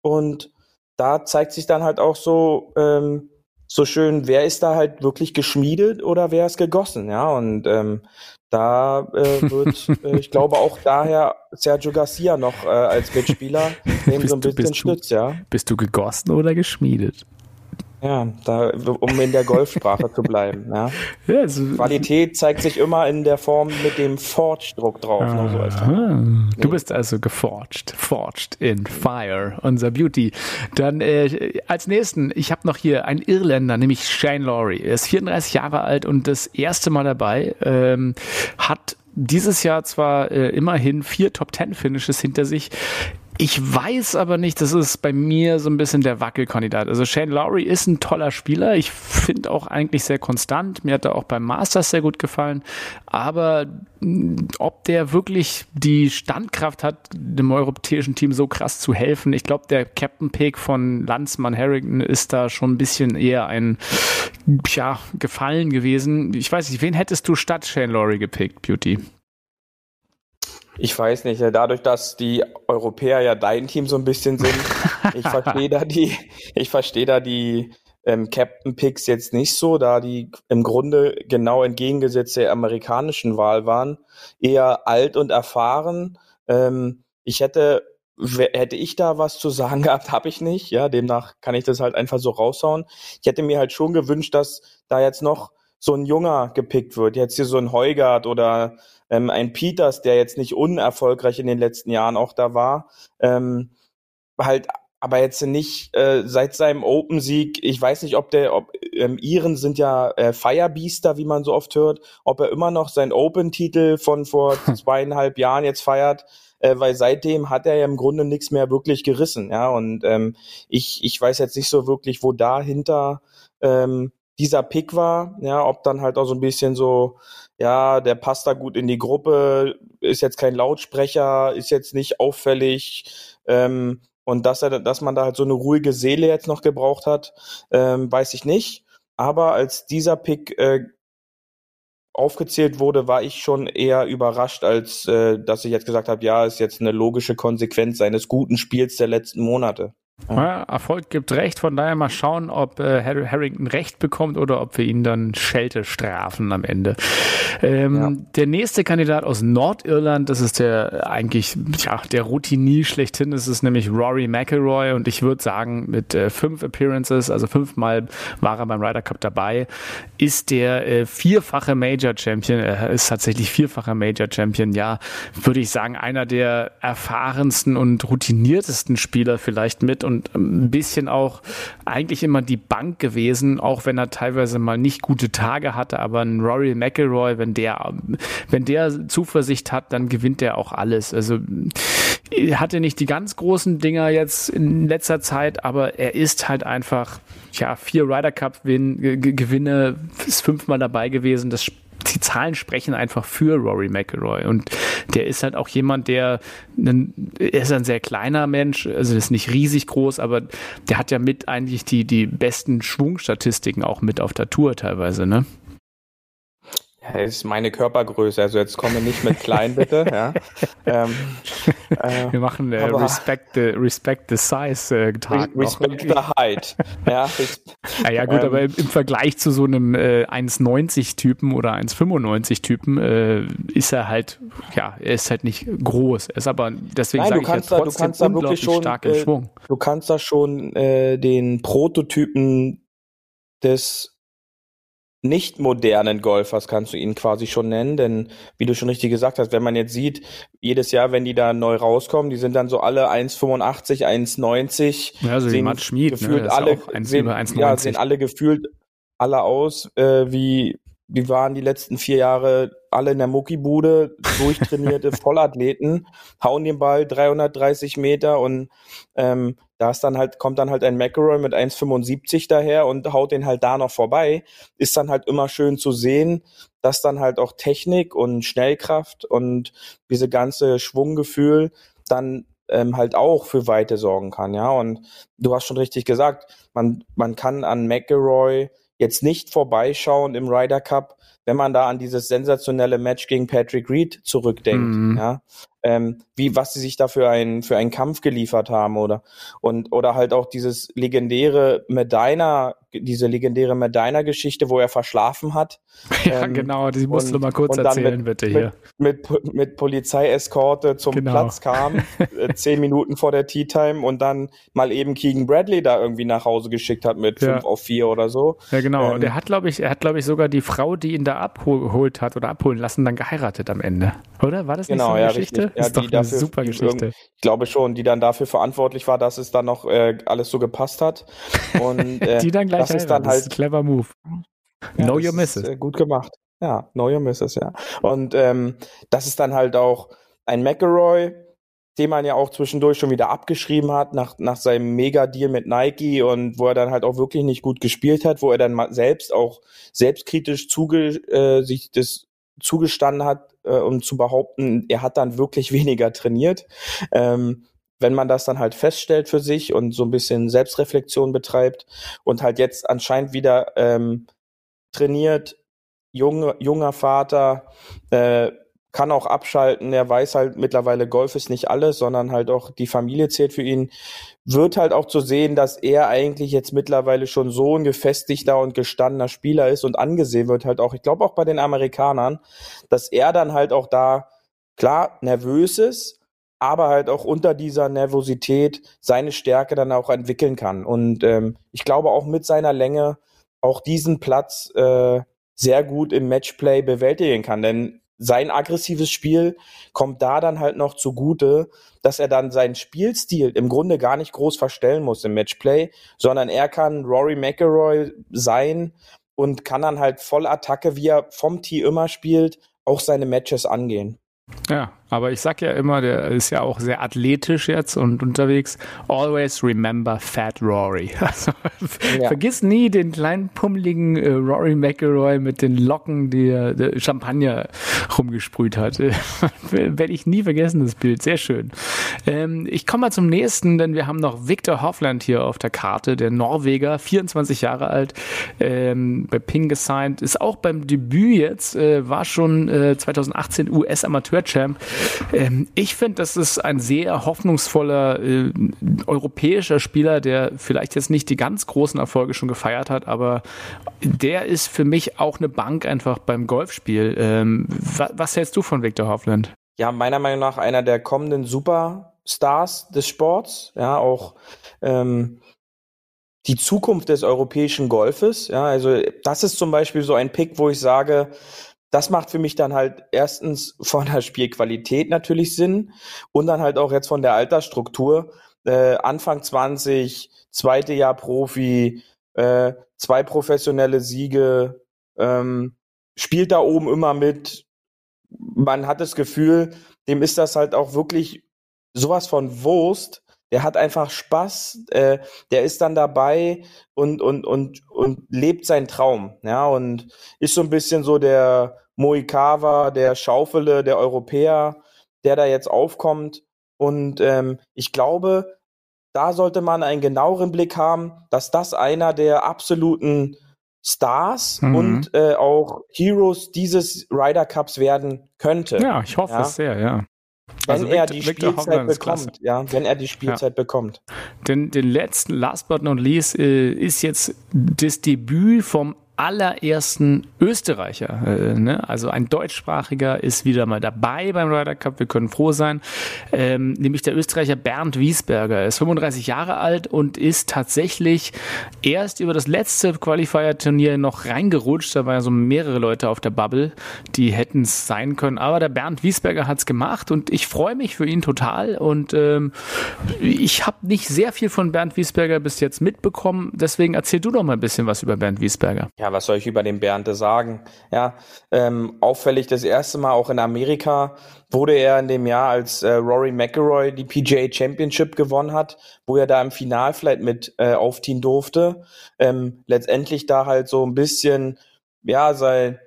S2: Und da zeigt sich dann halt auch so, ähm, so schön, wer ist da halt wirklich geschmiedet oder wer ist gegossen, ja. Und ähm, da äh, wird, äh, ich glaube auch daher Sergio Garcia noch äh, als Mitspieler, dem so ein bisschen stützt, ja.
S1: Bist du gegossen oder geschmiedet?
S2: Ja, da, um in der Golfsprache zu bleiben. Ja. ja also, Qualität zeigt sich immer in der Form mit dem Forged-Druck drauf.
S1: Ne, so nee. Du bist also geforged, forged in Fire, unser Beauty. Dann äh, als nächsten, ich habe noch hier einen Irländer, nämlich Shane Laurie. Er ist 34 Jahre alt und das erste Mal dabei. Ähm, hat dieses Jahr zwar äh, immerhin vier Top Ten Finishes hinter sich, ich weiß aber nicht, das ist bei mir so ein bisschen der Wackelkandidat. Also Shane Lowry ist ein toller Spieler. Ich finde auch eigentlich sehr konstant. Mir hat er auch beim Masters sehr gut gefallen. Aber mm, ob der wirklich die Standkraft hat, dem europäischen Team so krass zu helfen, ich glaube, der Captain Pick von Landsmann Harrington ist da schon ein bisschen eher ein, ja, Gefallen gewesen. Ich weiß nicht, wen hättest du statt Shane Lowry gepickt, Beauty?
S2: Ich weiß nicht, dadurch, dass die Europäer ja dein Team so ein bisschen sind, ich verstehe da die, ich verstehe da die ähm, Captain Picks jetzt nicht so, da die im Grunde genau entgegengesetzt der amerikanischen Wahl waren, eher alt und erfahren. Ähm, ich hätte hätte ich da was zu sagen gehabt, habe ich nicht. Ja, demnach kann ich das halt einfach so raushauen. Ich hätte mir halt schon gewünscht, dass da jetzt noch so ein Junger gepickt wird. Jetzt hier so ein Heugart oder ähm, ein Peters, der jetzt nicht unerfolgreich in den letzten Jahren auch da war, ähm, halt aber jetzt nicht äh, seit seinem Open-Sieg, ich weiß nicht, ob der, ob ähm, Iren sind ja äh, Firebeaster, wie man so oft hört, ob er immer noch seinen Open-Titel von vor zweieinhalb Jahren jetzt feiert, äh, weil seitdem hat er ja im Grunde nichts mehr wirklich gerissen, ja. Und ähm, ich, ich weiß jetzt nicht so wirklich, wo dahinter ähm, dieser Pick war, ja, ob dann halt auch so ein bisschen so, ja, der passt da gut in die Gruppe, ist jetzt kein Lautsprecher, ist jetzt nicht auffällig, ähm, und dass er, dass man da halt so eine ruhige Seele jetzt noch gebraucht hat, ähm, weiß ich nicht. Aber als dieser Pick äh, aufgezählt wurde, war ich schon eher überrascht, als äh, dass ich jetzt gesagt habe, ja, ist jetzt eine logische Konsequenz seines guten Spiels der letzten Monate.
S1: Ja, Erfolg gibt Recht, von daher mal schauen, ob äh, Harrington Recht bekommt oder ob wir ihn dann Schelte strafen am Ende. Ähm, ja. Der nächste Kandidat aus Nordirland, das ist der eigentlich ja, der Routinier schlechthin, das ist nämlich Rory McElroy und ich würde sagen, mit äh, fünf Appearances, also fünfmal war er beim Ryder Cup dabei, ist der äh, vierfache Major Champion, er ist tatsächlich vierfacher Major Champion, ja, würde ich sagen, einer der erfahrensten und routiniertesten Spieler vielleicht mit und ein bisschen auch eigentlich immer die Bank gewesen, auch wenn er teilweise mal nicht gute Tage hatte, aber ein Rory McElroy, wenn der, wenn der Zuversicht hat, dann gewinnt er auch alles. Also hatte nicht die ganz großen Dinger jetzt in letzter Zeit, aber er ist halt einfach, ja, vier Ryder Cup Gewinne, ist fünfmal dabei gewesen. Das die Zahlen sprechen einfach für Rory McIlroy. Und der ist halt auch jemand, der, einen, er ist ein sehr kleiner Mensch, also ist nicht riesig groß, aber der hat ja mit eigentlich die, die besten Schwungstatistiken auch mit auf der Tour teilweise, ne?
S2: Ja, ist meine Körpergröße, also jetzt komme nicht mit klein, bitte. ja.
S1: Ähm, äh, Wir machen äh, Respect, the, Respect the Size äh, Tag.
S2: Respect the Height. ja,
S1: ja, ja, gut, ähm, aber im, im, Vergleich zu so einem äh, 1,90 Typen oder 1,95 Typen äh, ist er halt, ja, er ist halt nicht groß. Er ist aber, deswegen sage ich ja trotzdem da, du kannst da wirklich schon, stark im äh, Schwung.
S2: Du kannst da schon äh, den Prototypen des nicht modernen Golfers kannst du ihn quasi schon nennen, denn wie du schon richtig gesagt hast, wenn man jetzt sieht, jedes Jahr, wenn die da neu rauskommen, die sind dann so alle 1,85, 1,90.
S1: Ja, also
S2: wie
S1: Matt Schmid,
S2: gefühlt ne? alle, sehen, ja, sehen alle gefühlt alle aus äh, wie die waren die letzten vier Jahre alle in der Muckibude, durchtrainierte Vollathleten, hauen den Ball 330 Meter und ähm, da ist dann halt, kommt dann halt ein McElroy mit 1,75 daher und haut den halt da noch vorbei. Ist dann halt immer schön zu sehen, dass dann halt auch Technik und Schnellkraft und diese ganze Schwunggefühl dann ähm, halt auch für Weite sorgen kann, ja. Und du hast schon richtig gesagt, man, man kann an McElroy jetzt nicht vorbeischauen im Ryder Cup, wenn man da an dieses sensationelle Match gegen Patrick Reed zurückdenkt, mhm. ja, ähm, wie was sie sich da für einen für einen Kampf geliefert haben oder und oder halt auch dieses legendäre Medina diese legendäre Medina-Geschichte, wo er verschlafen hat.
S1: Ja, ähm, genau, die musst und, du mal kurz erzählen, mit, bitte hier.
S2: Mit, mit, mit Polizeieskorte zum genau. Platz kam, äh, zehn Minuten vor der Tea Time und dann mal eben Keegan Bradley da irgendwie nach Hause geschickt hat mit ja. fünf auf vier oder so.
S1: Ja, genau. Ähm, und er hat, glaube ich, er hat, glaube ich, sogar die Frau, die ihn da abgeholt hat oder abholen lassen, dann geheiratet am Ende. Oder? War das nicht genau, so eine ja, Geschichte?
S2: Richtig. Ja, ist doch eine dafür, super Geschichte. Ich glaube schon, die dann dafür verantwortlich war, dass es dann noch äh, alles so gepasst hat. Und
S1: äh, die dann gleich das ist dann halt ist clever Move.
S2: Ja, know your misses. Äh, gut gemacht. Ja, know your misses, ja. Und ähm, das ist dann halt auch ein McElroy, den man ja auch zwischendurch schon wieder abgeschrieben hat nach, nach seinem Mega-Deal mit Nike und wo er dann halt auch wirklich nicht gut gespielt hat, wo er dann mal selbst auch selbstkritisch zuge, äh, sich das zugestanden hat, äh, um zu behaupten, er hat dann wirklich weniger trainiert. Ähm, wenn man das dann halt feststellt für sich und so ein bisschen Selbstreflexion betreibt und halt jetzt anscheinend wieder ähm, trainiert, junge, junger Vater, äh, kann auch abschalten, er weiß halt mittlerweile, Golf ist nicht alles, sondern halt auch die Familie zählt für ihn, wird halt auch zu sehen, dass er eigentlich jetzt mittlerweile schon so ein gefestigter und gestandener Spieler ist und angesehen wird halt auch, ich glaube auch bei den Amerikanern, dass er dann halt auch da, klar, nervös ist, aber halt auch unter dieser Nervosität seine Stärke dann auch entwickeln kann. Und ähm, ich glaube auch mit seiner Länge auch diesen Platz äh, sehr gut im Matchplay bewältigen kann. Denn sein aggressives Spiel kommt da dann halt noch zugute, dass er dann seinen Spielstil im Grunde gar nicht groß verstellen muss im Matchplay, sondern er kann Rory McElroy sein und kann dann halt voll Attacke, wie er vom Tee immer spielt, auch seine Matches angehen.
S1: Ja, aber ich sag ja immer, der ist ja auch sehr athletisch jetzt und unterwegs. Always remember Fat Rory. Also, ja. Vergiss nie den kleinen pummeligen äh, Rory McElroy mit den Locken, die er der Champagner rumgesprüht hat. Werde ich nie vergessen, das Bild. Sehr schön. Ähm, ich komme mal zum nächsten, denn wir haben noch Victor Hoffland hier auf der Karte, der Norweger, 24 Jahre alt, ähm, bei Ping gesigned, ist auch beim Debüt jetzt, äh, war schon äh, 2018 US-Amateur-Champ Ähm, ich finde, das ist ein sehr hoffnungsvoller äh, europäischer Spieler, der vielleicht jetzt nicht die ganz großen Erfolge schon gefeiert hat, aber der ist für mich auch eine Bank einfach beim Golfspiel. Ähm, wa was hältst du von Victor Hovland?
S2: Ja, meiner Meinung nach einer der kommenden Superstars des Sports. Ja, auch ähm, die Zukunft des europäischen Golfes. Ja, also das ist zum Beispiel so ein Pick, wo ich sage, das macht für mich dann halt erstens von der Spielqualität natürlich Sinn und dann halt auch jetzt von der Altersstruktur. Äh, Anfang 20, zweite Jahr Profi, äh, zwei professionelle Siege, ähm, spielt da oben immer mit. Man hat das Gefühl, dem ist das halt auch wirklich sowas von Wurst, der hat einfach Spaß, äh, der ist dann dabei und, und, und, und lebt seinen Traum, ja, und ist so ein bisschen so der Moikawa, der Schaufele, der Europäer, der da jetzt aufkommt. Und ähm, ich glaube, da sollte man einen genaueren Blick haben, dass das einer der absoluten Stars mhm. und äh, auch Heroes dieses Ryder Cups werden könnte.
S1: Ja, ich hoffe ja? es sehr, ja.
S2: Wenn also er die Victor Spielzeit bekommt, ja, wenn er die Spielzeit ja. bekommt.
S1: Den, den letzten, last but not least, äh, ist jetzt das Debüt vom allerersten Österreicher. Äh, ne? Also ein deutschsprachiger ist wieder mal dabei beim Ryder Cup. Wir können froh sein. Ähm, nämlich der Österreicher Bernd Wiesberger. Er ist 35 Jahre alt und ist tatsächlich erst über das letzte Qualifier-Turnier noch reingerutscht. Da waren ja so mehrere Leute auf der Bubble, die hätten es sein können. Aber der Bernd Wiesberger hat es gemacht und ich freue mich für ihn total. Und ähm, ich habe nicht sehr viel von Bernd Wiesberger bis jetzt mitbekommen. Deswegen erzähl du doch mal ein bisschen was über Bernd Wiesberger.
S2: Ja, was soll ich über den Bernte sagen? Ja, ähm, auffällig das erste Mal auch in Amerika wurde er in dem Jahr, als äh, Rory McIlroy die PGA Championship gewonnen hat, wo er da im Final vielleicht mit äh, aufziehen durfte. Ähm, letztendlich da halt so ein bisschen, ja, sei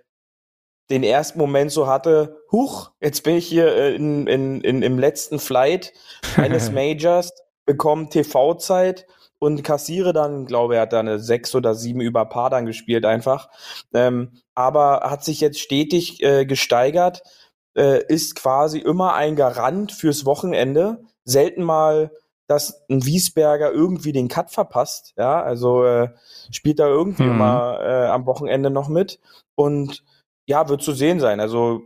S2: den ersten Moment so hatte, huch, jetzt bin ich hier äh, in, in, in, im letzten Flight eines Majors, bekomme TV-Zeit und kassiere dann, glaube er hat da eine sechs oder sieben über Paar dann gespielt einfach. Ähm, aber hat sich jetzt stetig äh, gesteigert, äh, ist quasi immer ein Garant fürs Wochenende. Selten mal, dass ein Wiesberger irgendwie den Cut verpasst. Ja, also äh, spielt da irgendwie mhm. immer äh, am Wochenende noch mit. Und ja, wird zu sehen sein. Also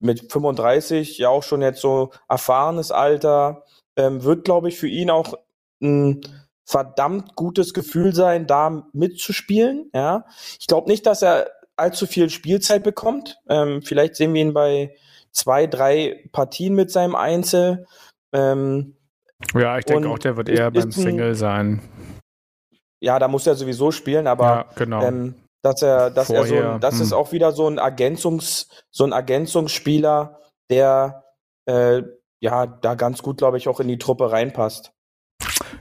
S2: mit 35, ja auch schon jetzt so erfahrenes Alter, ähm, wird, glaube ich, für ihn auch ein verdammt gutes Gefühl sein, da mitzuspielen. Ja, ich glaube nicht, dass er allzu viel Spielzeit bekommt. Ähm, vielleicht sehen wir ihn bei zwei, drei Partien mit seinem Einzel. Ähm,
S1: ja, ich denke auch, der wird eher beim Single sein.
S2: Ja, da muss er sowieso spielen, aber ja,
S1: genau. ähm,
S2: dass er, dass Vorher, er so, das hm. ist auch wieder so ein Ergänzungs, so ein Ergänzungsspieler, der äh, ja da ganz gut, glaube ich, auch in die Truppe reinpasst.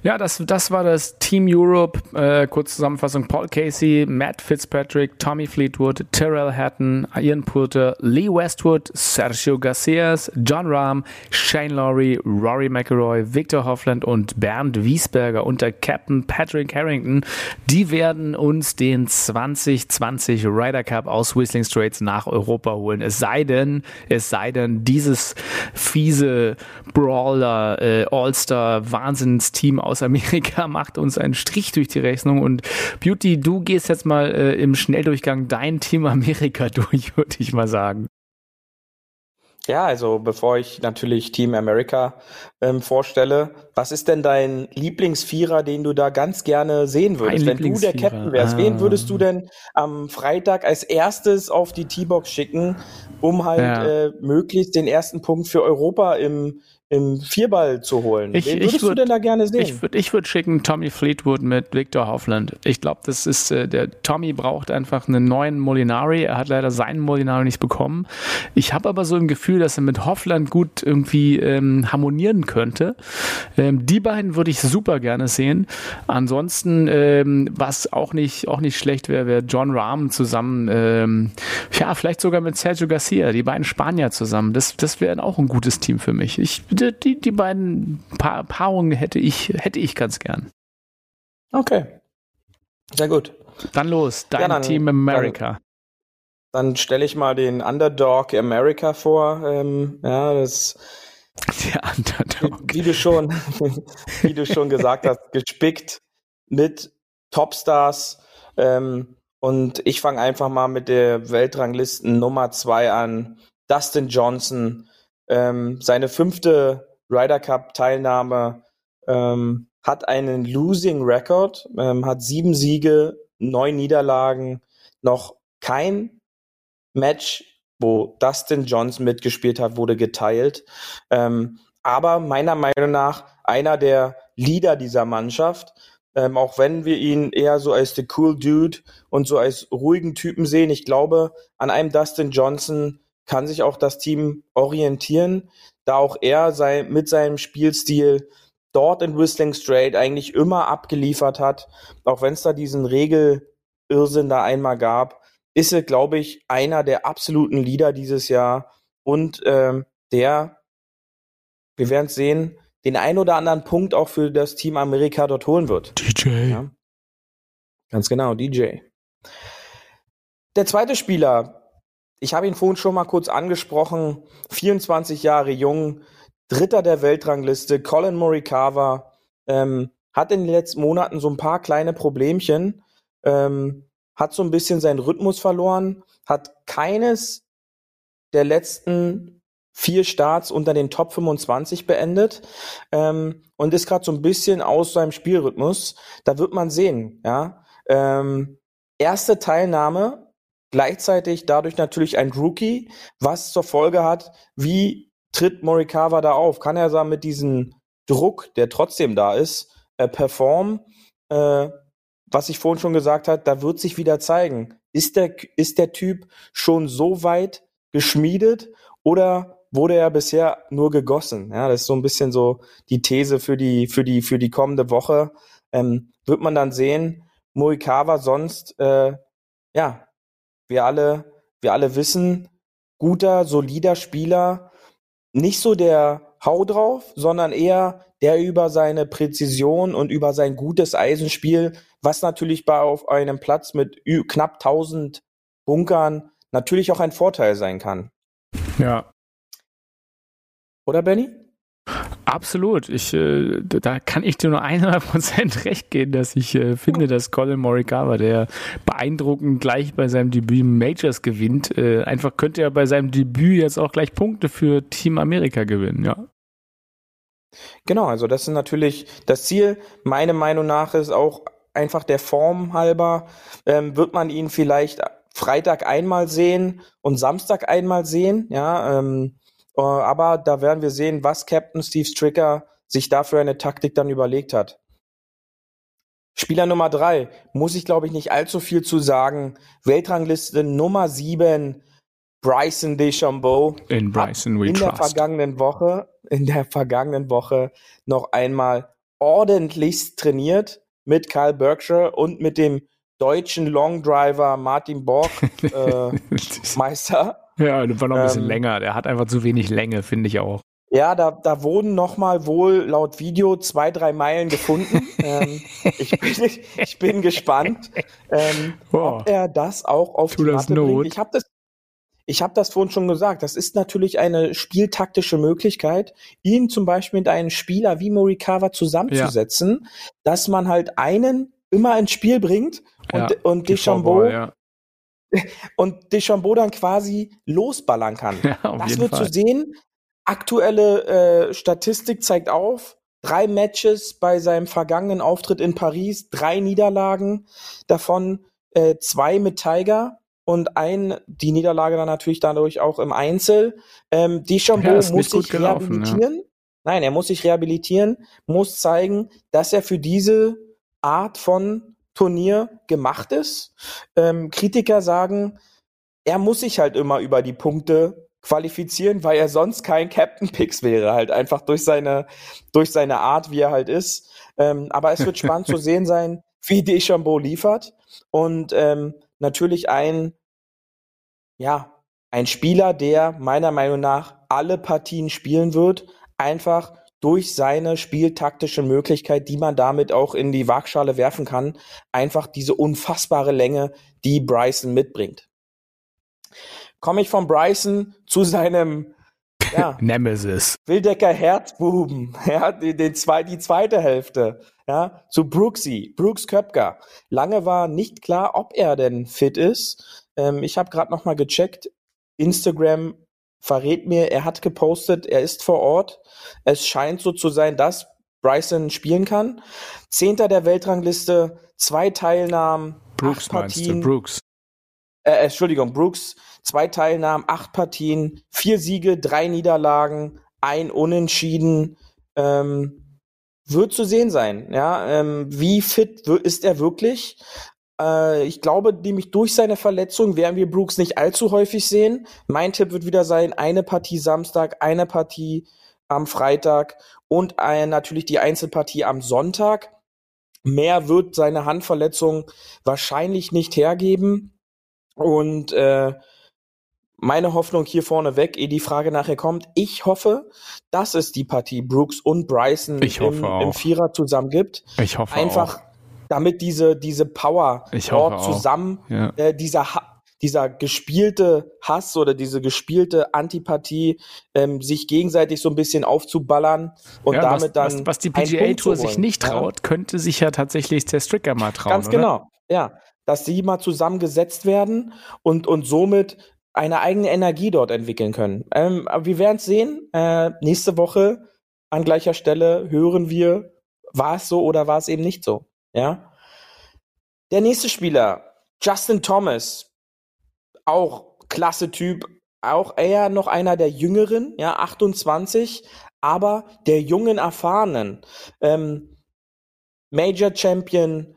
S1: Ja, das, das war das Team Europe. Äh, kurz Zusammenfassung: Paul Casey, Matt Fitzpatrick, Tommy Fleetwood, Terrell Hatton, Ian Poulter, Lee Westwood, Sergio Garcias, John Rahm, Shane Lowry, Rory McIlroy, Victor Hoffland und Bernd Wiesberger unter Captain Patrick Harrington. Die werden uns den 2020 Ryder Cup aus Whistling Straits nach Europa holen. Es sei denn, es sei denn, dieses fiese Brawler, äh, All-Star, Wahnsinnsteam aus Amerika macht uns einen Strich durch die Rechnung. Und Beauty, du gehst jetzt mal äh, im Schnelldurchgang dein Team Amerika durch, würde ich mal sagen.
S2: Ja, also bevor ich natürlich Team America ähm, vorstelle, was ist denn dein Lieblingsvierer, den du da ganz gerne sehen würdest? Wenn du der Captain wärst, ah. wen würdest du denn am Freitag als erstes auf die T-Box schicken, um halt ja. äh, möglichst den ersten Punkt für Europa im, im Vierball zu holen.
S1: Ich, Wen würdest ich würd, du denn da gerne sehen? Ich würde ich würd schicken Tommy Fleetwood mit Victor Hoffland. Ich glaube, das ist, äh, der Tommy braucht einfach einen neuen Molinari. Er hat leider seinen Molinari nicht bekommen. Ich habe aber so ein Gefühl, dass er mit Hoffland gut irgendwie ähm, harmonieren könnte. Ähm, die beiden würde ich super gerne sehen. Ansonsten, ähm, was auch nicht, auch nicht schlecht wäre, wäre John Rahm zusammen, ähm, ja, vielleicht sogar mit Sergio Garcia, die beiden Spanier zusammen. Das, das wäre auch ein gutes Team für mich. Ich die, die beiden pa Paarungen hätte ich, hätte ich ganz gern.
S2: Okay. Sehr gut.
S1: Dann los, dein ja, dann, Team America.
S2: Dann stelle ich mal den Underdog America vor. Ähm, ja, das
S1: der Underdog.
S2: Wie, wie, du schon, wie du schon gesagt hast, gespickt mit Topstars. Ähm, und ich fange einfach mal mit der Weltranglisten Nummer zwei an. Dustin Johnson, ähm, seine fünfte Ryder Cup Teilnahme, ähm, hat einen Losing Record, ähm, hat sieben Siege, neun Niederlagen, noch kein Match, wo Dustin Johnson mitgespielt hat, wurde geteilt. Ähm, aber meiner Meinung nach einer der Leader dieser Mannschaft, ähm, auch wenn wir ihn eher so als the cool Dude und so als ruhigen Typen sehen. Ich glaube, an einem Dustin Johnson kann sich auch das Team orientieren, da auch er sei, mit seinem Spielstil dort in Whistling Straight eigentlich immer abgeliefert hat, auch wenn es da diesen Regelirrsinn da einmal gab, ist er, glaube ich, einer der absoluten Leader dieses Jahr und ähm, der, wir werden sehen, den ein oder anderen Punkt auch für das Team Amerika dort holen wird.
S1: DJ. Ja.
S2: Ganz genau, DJ. Der zweite Spieler, ich habe ihn vorhin schon mal kurz angesprochen, 24 Jahre jung, Dritter der Weltrangliste, Colin Morikawa, ähm, hat in den letzten Monaten so ein paar kleine Problemchen, ähm, hat so ein bisschen seinen Rhythmus verloren, hat keines der letzten vier Starts unter den Top 25 beendet ähm, und ist gerade so ein bisschen aus seinem Spielrhythmus. Da wird man sehen, ja. Ähm, erste Teilnahme, gleichzeitig dadurch natürlich ein Rookie, was zur Folge hat, wie tritt Morikawa da auf? Kann er da mit diesem Druck, der trotzdem da ist, äh, performen? Äh, was ich vorhin schon gesagt habe, da wird sich wieder zeigen. Ist der, ist der Typ schon so weit geschmiedet oder wurde er bisher nur gegossen. Ja, das ist so ein bisschen so die These für die, für die, für die kommende Woche. Ähm, wird man dann sehen, Morikawa sonst, äh, ja, wir alle, wir alle wissen, guter, solider Spieler, nicht so der Hau drauf, sondern eher der über seine Präzision und über sein gutes Eisenspiel, was natürlich bei auf einem Platz mit knapp 1000 Bunkern natürlich auch ein Vorteil sein kann.
S1: Ja,
S2: oder Benny?
S1: Absolut. Ich, äh, da kann ich dir nur 100% recht geben, dass ich äh, finde, dass Colin Morikawa, der beeindruckend gleich bei seinem Debüt Majors gewinnt, äh, einfach könnte er bei seinem Debüt jetzt auch gleich Punkte für Team Amerika gewinnen, ja.
S2: Genau, also das ist natürlich das Ziel. Meine Meinung nach ist auch einfach der Form halber, ähm, wird man ihn vielleicht Freitag einmal sehen und Samstag einmal sehen, ja, ähm, äh, aber da werden wir sehen, was Captain Steve Stricker sich dafür eine Taktik dann überlegt hat. Spieler Nummer drei, muss ich glaube ich nicht allzu viel zu sagen. Weltrangliste Nummer sieben, Bryson DeChambeau.
S1: In Bryson we
S2: in
S1: trust.
S2: der vergangenen Woche, in der vergangenen Woche noch einmal ordentlich trainiert mit Kyle Berkshire und mit dem deutschen Longdriver Martin Borg äh, Meister.
S1: Ja, das war noch ein bisschen ähm, länger. Der hat einfach zu wenig Länge, finde ich auch.
S2: Ja, da, da wurden noch mal wohl laut Video zwei, drei Meilen gefunden. ähm, ich, bin, ich bin gespannt, ähm, ob er das auch auf
S1: die Matte bringt.
S2: Ich habe das, ich habe das vorhin schon gesagt. Das ist natürlich eine spieltaktische Möglichkeit, ihn zum Beispiel mit einem Spieler wie Morikawa zusammenzusetzen, ja. dass man halt einen immer ins Spiel bringt und, ja, und Deschambeau ja und Deschambeau dann quasi losballern kann. Ja, das wird Fall. zu sehen. Aktuelle äh, Statistik zeigt auf, drei Matches bei seinem vergangenen Auftritt in Paris, drei Niederlagen, davon äh, zwei mit Tiger und ein, die Niederlage dann natürlich dadurch auch im Einzel. Ähm, Deschambeau ja, muss sich gelaufen, rehabilitieren. Ja. Nein, er muss sich rehabilitieren, muss zeigen, dass er für diese Art von Turnier gemacht ist. Ähm, Kritiker sagen, er muss sich halt immer über die Punkte qualifizieren, weil er sonst kein Captain Picks wäre, halt einfach durch seine, durch seine Art, wie er halt ist. Ähm, aber es wird spannend zu sehen sein, wie Deschambeau liefert. Und ähm, natürlich ein, ja, ein Spieler, der meiner Meinung nach alle Partien spielen wird, einfach durch seine spieltaktische Möglichkeit, die man damit auch in die Waagschale werfen kann, einfach diese unfassbare Länge, die Bryson mitbringt. komme ich von Bryson zu seinem
S1: ja, Nemesis.
S2: Wildecker Herzbuben, ja, den, den zwei, die zweite Hälfte, ja, zu Brooksy, Brooks Köpker. Lange war nicht klar, ob er denn fit ist. Ähm, ich habe gerade noch mal gecheckt. Instagram verrät mir, er hat gepostet, er ist vor Ort. Es scheint so zu sein, dass Bryson spielen kann. Zehnter der Weltrangliste, zwei Teilnahmen,
S1: Brooks acht Partien.
S2: Brooks. Äh, Entschuldigung, Brooks, zwei Teilnahmen, acht Partien, vier Siege, drei Niederlagen, ein Unentschieden. Ähm, wird zu sehen sein, ja. Ähm, wie fit ist er wirklich? Äh, ich glaube, nämlich durch seine Verletzung werden wir Brooks nicht allzu häufig sehen. Mein Tipp wird wieder sein, eine Partie Samstag, eine Partie am Freitag und äh, natürlich die Einzelpartie am Sonntag. Mehr wird seine Handverletzung wahrscheinlich nicht hergeben. Und äh, meine Hoffnung hier vorne weg, ehe die Frage nachher kommt, ich hoffe, dass es die Partie Brooks und Bryson im, im, Vierer zusammen gibt.
S1: Ich hoffe
S2: Einfach,
S1: auch.
S2: Damit diese, diese Power
S1: dort
S2: zusammen, ja. äh, dieser, dieser gespielte Hass oder diese gespielte Antipathie ähm, sich gegenseitig so ein bisschen aufzuballern und ja, damit was,
S1: dann. Was, was die PGA Tour sich nicht traut, ja. könnte sich ja tatsächlich der Stricker mal trauen.
S2: Ganz genau, ja. Dass sie mal zusammengesetzt werden und, und somit eine eigene Energie dort entwickeln können. Ähm, aber wir werden es sehen. Äh, nächste Woche an gleicher Stelle hören wir, war es so oder war es eben nicht so. Ja. Der nächste Spieler, Justin Thomas, auch klasse Typ, auch eher noch einer der Jüngeren, ja, 28, aber der jungen Erfahrenen. Ähm, Major Champion,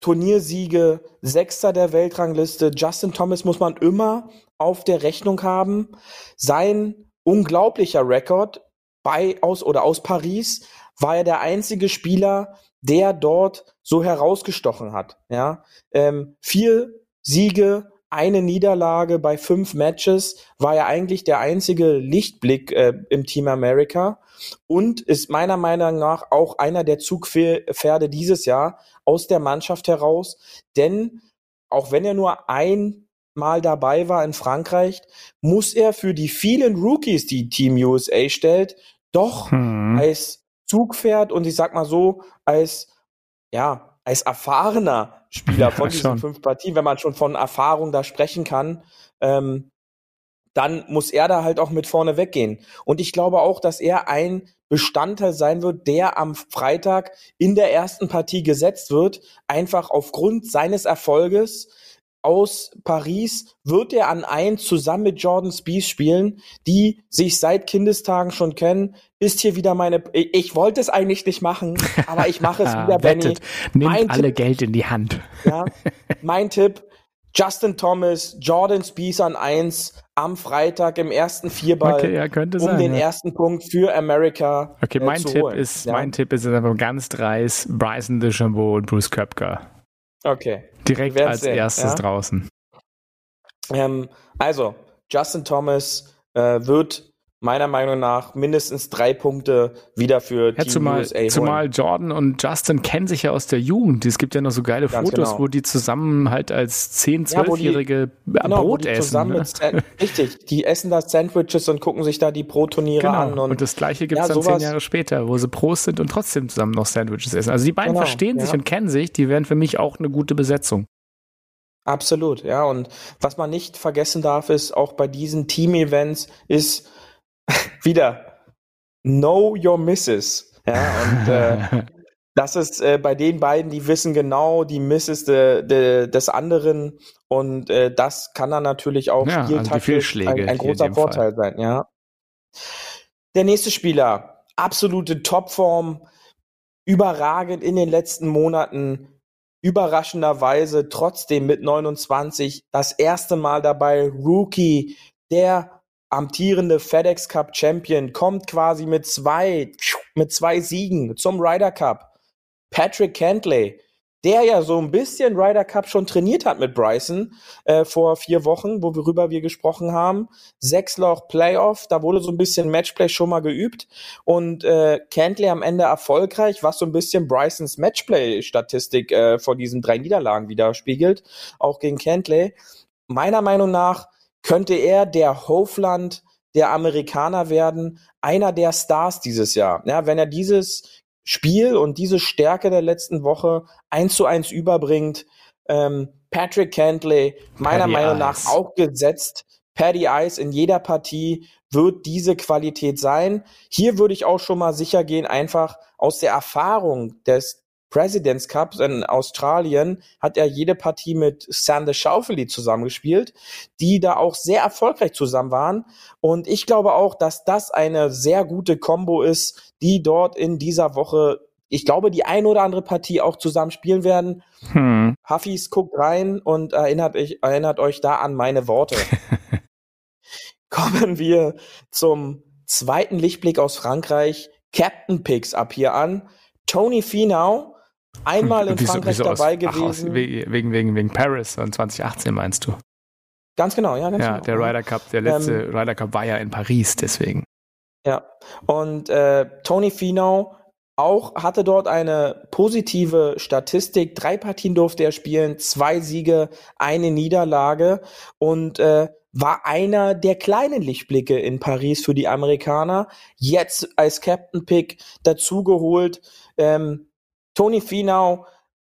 S2: Turniersiege, Sechster der Weltrangliste. Justin Thomas muss man immer auf der Rechnung haben. Sein unglaublicher Rekord bei aus oder aus Paris war er der einzige Spieler, der dort so herausgestochen hat. Ja, ähm, vier Siege, eine Niederlage bei fünf Matches war er eigentlich der einzige Lichtblick äh, im Team America und ist meiner Meinung nach auch einer der Zugpferde dieses Jahr aus der Mannschaft heraus. Denn auch wenn er nur einmal dabei war in Frankreich, muss er für die vielen Rookies, die Team USA stellt, doch hm. als Zugpferd und ich sag mal so, als ja, als erfahrener Spieler von diesen schon. fünf Partien, wenn man schon von Erfahrung da sprechen kann, ähm, dann muss er da halt auch mit vorne weggehen. Und ich glaube auch, dass er ein Bestandteil sein wird, der am Freitag in der ersten Partie gesetzt wird, einfach aufgrund seines Erfolges aus Paris wird er an eins zusammen mit Jordan Spieth spielen, die sich seit Kindestagen schon kennen. Ist hier wieder meine. Ich wollte es eigentlich nicht machen, aber ich mache es wieder, Benny.
S1: Nimmt mein alle Tipp, Geld in die Hand.
S2: ja, mein Tipp: Justin Thomas, Jordan Spieth an eins am Freitag im ersten Vierball
S1: okay, ja, um sein,
S2: den ja. ersten Punkt für Amerika.
S1: Okay, äh, mein Tipp holen. ist, ja? mein Tipp ist einfach ganz dreist: Bryson DeChambeau und Bruce Köpker.
S2: Okay.
S1: Direkt als sehen, erstes ja? draußen.
S2: Ähm, also, Justin Thomas äh, wird meiner Meinung nach mindestens drei Punkte wieder für ja, Team
S1: zumal,
S2: USA holen.
S1: Zumal Jordan und Justin kennen sich ja aus der Jugend. Es gibt ja noch so geile Ganz Fotos, genau. wo die zusammen halt als 10-, 12-jährige ja, genau, Brot essen. Ne?
S2: richtig, die essen da Sandwiches und gucken sich da die Pro-Turniere genau. an.
S1: Und, und, das gleiche gibt es ja, dann zehn Jahre später, wo sie Pros sind und trotzdem zusammen noch Sandwiches essen. Also die beiden genau, verstehen sich und kennen sich, die wären für mich auch eine gute Besetzung.
S2: Absolut, ja. Und was man nicht vergessen darf, ist auch bei diesen Team-Events ist, wieder. Know Your Misses. Ja, und äh, das ist äh, bei den beiden, die wissen genau die Misses de, de, des anderen. Und äh, das kann dann natürlich auch
S1: ja,
S2: also ein, ein großer Vorteil Fall. sein, ja. Der nächste Spieler, absolute Topform, überragend in den letzten Monaten, überraschenderweise trotzdem mit 29 das erste Mal dabei, Rookie, der amtierende FedEx Cup Champion kommt quasi mit zwei, mit zwei Siegen zum Ryder Cup. Patrick Cantley, der ja so ein bisschen Ryder Cup schon trainiert hat mit Bryson äh, vor vier Wochen, worüber wir gesprochen haben. Sechsloch Playoff, da wurde so ein bisschen Matchplay schon mal geübt und äh, Cantley am Ende erfolgreich, was so ein bisschen Brysons Matchplay-Statistik äh, vor diesen drei Niederlagen widerspiegelt, auch gegen Cantley meiner Meinung nach könnte er der Hofland der Amerikaner werden, einer der Stars dieses Jahr. Ja, wenn er dieses Spiel und diese Stärke der letzten Woche eins zu eins überbringt, ähm, Patrick Cantley, meiner Paddy Meinung nach auch gesetzt. Paddy Ice in jeder Partie wird diese Qualität sein. Hier würde ich auch schon mal sicher gehen, einfach aus der Erfahrung des Presidents Cup in Australien hat er jede Partie mit Sander Schaufeli zusammengespielt, die da auch sehr erfolgreich zusammen waren. Und ich glaube auch, dass das eine sehr gute Combo ist, die dort in dieser Woche, ich glaube, die ein oder andere Partie auch zusammen spielen werden. Hm. Huffis guckt rein und erinnert, ich, erinnert euch da an meine Worte. Kommen wir zum zweiten Lichtblick aus Frankreich. Captain Picks ab hier an. Tony Finau einmal in wieso, Frankreich wieso dabei aus, gewesen. Ach,
S1: wegen, wegen, wegen Paris und 2018 meinst du?
S2: Ganz genau, ja. Ganz
S1: ja,
S2: genau.
S1: der Ryder Cup, der letzte ähm, Ryder Cup war ja in Paris, deswegen.
S2: Ja, und äh, Tony Finau auch hatte dort eine positive Statistik. Drei Partien durfte er spielen, zwei Siege, eine Niederlage und äh, war einer der kleinen Lichtblicke in Paris für die Amerikaner. Jetzt als Captain Pick dazugeholt. Ähm, Tony Finau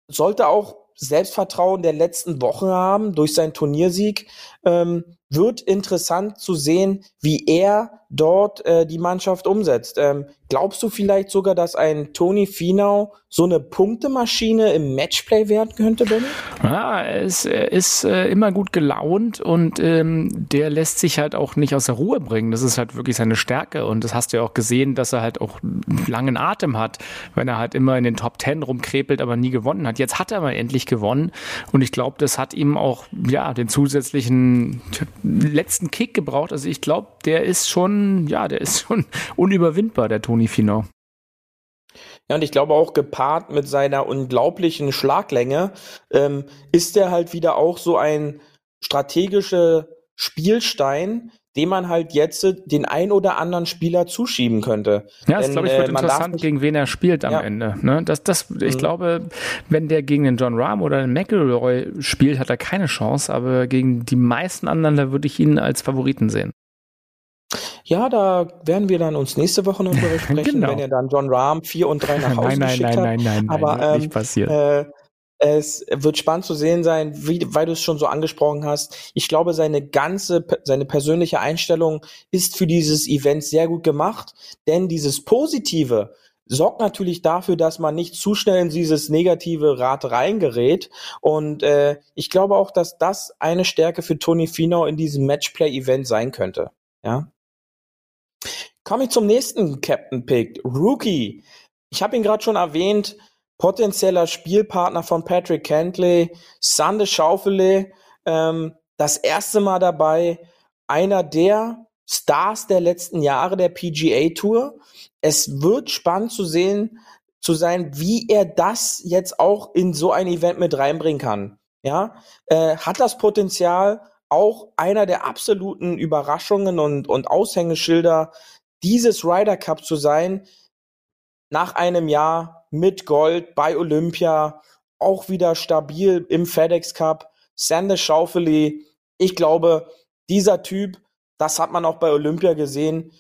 S2: sollte auch Selbstvertrauen der letzten Wochen haben durch seinen Turniersieg. Ähm, wird interessant zu sehen, wie er dort äh, die Mannschaft umsetzt. Ähm, glaubst du vielleicht sogar, dass ein Tony Finau so eine Punktemaschine im Matchplay werden könnte, Benny?
S1: Ja, ist, er ist äh, immer gut gelaunt und ähm, der lässt sich halt auch nicht aus der Ruhe bringen. Das ist halt wirklich seine Stärke und das hast du ja auch gesehen, dass er halt auch langen Atem hat, wenn er halt immer in den Top Ten rumkrepelt, aber nie gewonnen hat. Jetzt hat er aber endlich gewonnen und ich glaube, das hat ihm auch ja den zusätzlichen letzten Kick gebraucht. Also ich glaube, der ist schon, ja, der ist schon unüberwindbar, der Toni Finau.
S2: Ja, und ich glaube auch gepaart mit seiner unglaublichen Schlaglänge ähm, ist er halt wieder auch so ein strategischer Spielstein, dem man halt jetzt den ein oder anderen Spieler zuschieben könnte.
S1: Ja, das glaube ich wird äh, interessant, gegen wen er spielt am ja. Ende. Ne? Das, das, ich mhm. glaube, wenn der gegen den John Rahm oder den McElroy spielt, hat er keine Chance, aber gegen die meisten anderen, da würde ich ihn als Favoriten sehen.
S2: Ja, da werden wir dann uns nächste Woche noch drüber sprechen, genau. wenn er dann John Rahm 4 und 3 nach Hause
S1: nein, nein,
S2: geschickt
S1: nein,
S2: hat.
S1: Nein, nein, nein,
S2: Aber,
S1: nein, ähm, nicht passiert. Äh,
S2: es wird spannend zu sehen sein, wie, weil du es schon so angesprochen hast. Ich glaube, seine ganze, seine persönliche Einstellung ist für dieses Event sehr gut gemacht, denn dieses Positive sorgt natürlich dafür, dass man nicht zu schnell in dieses negative Rad reingerät. Und äh, ich glaube auch, dass das eine Stärke für Tony Finau in diesem Matchplay-Event sein könnte. Ja. Komme ich zum nächsten Captain Pick, Rookie. Ich habe ihn gerade schon erwähnt, potenzieller Spielpartner von Patrick Cantley, Sande Schaufele, ähm, das erste Mal dabei, einer der Stars der letzten Jahre der PGA Tour. Es wird spannend zu sehen, zu sein, wie er das jetzt auch in so ein Event mit reinbringen kann. Ja, äh, hat das Potenzial, auch einer der absoluten Überraschungen und, und Aushängeschilder dieses Ryder Cup zu sein, nach einem Jahr mit Gold bei Olympia, auch wieder stabil im FedEx Cup. Sander Schaufeli, ich glaube, dieser Typ, das hat man auch bei Olympia gesehen,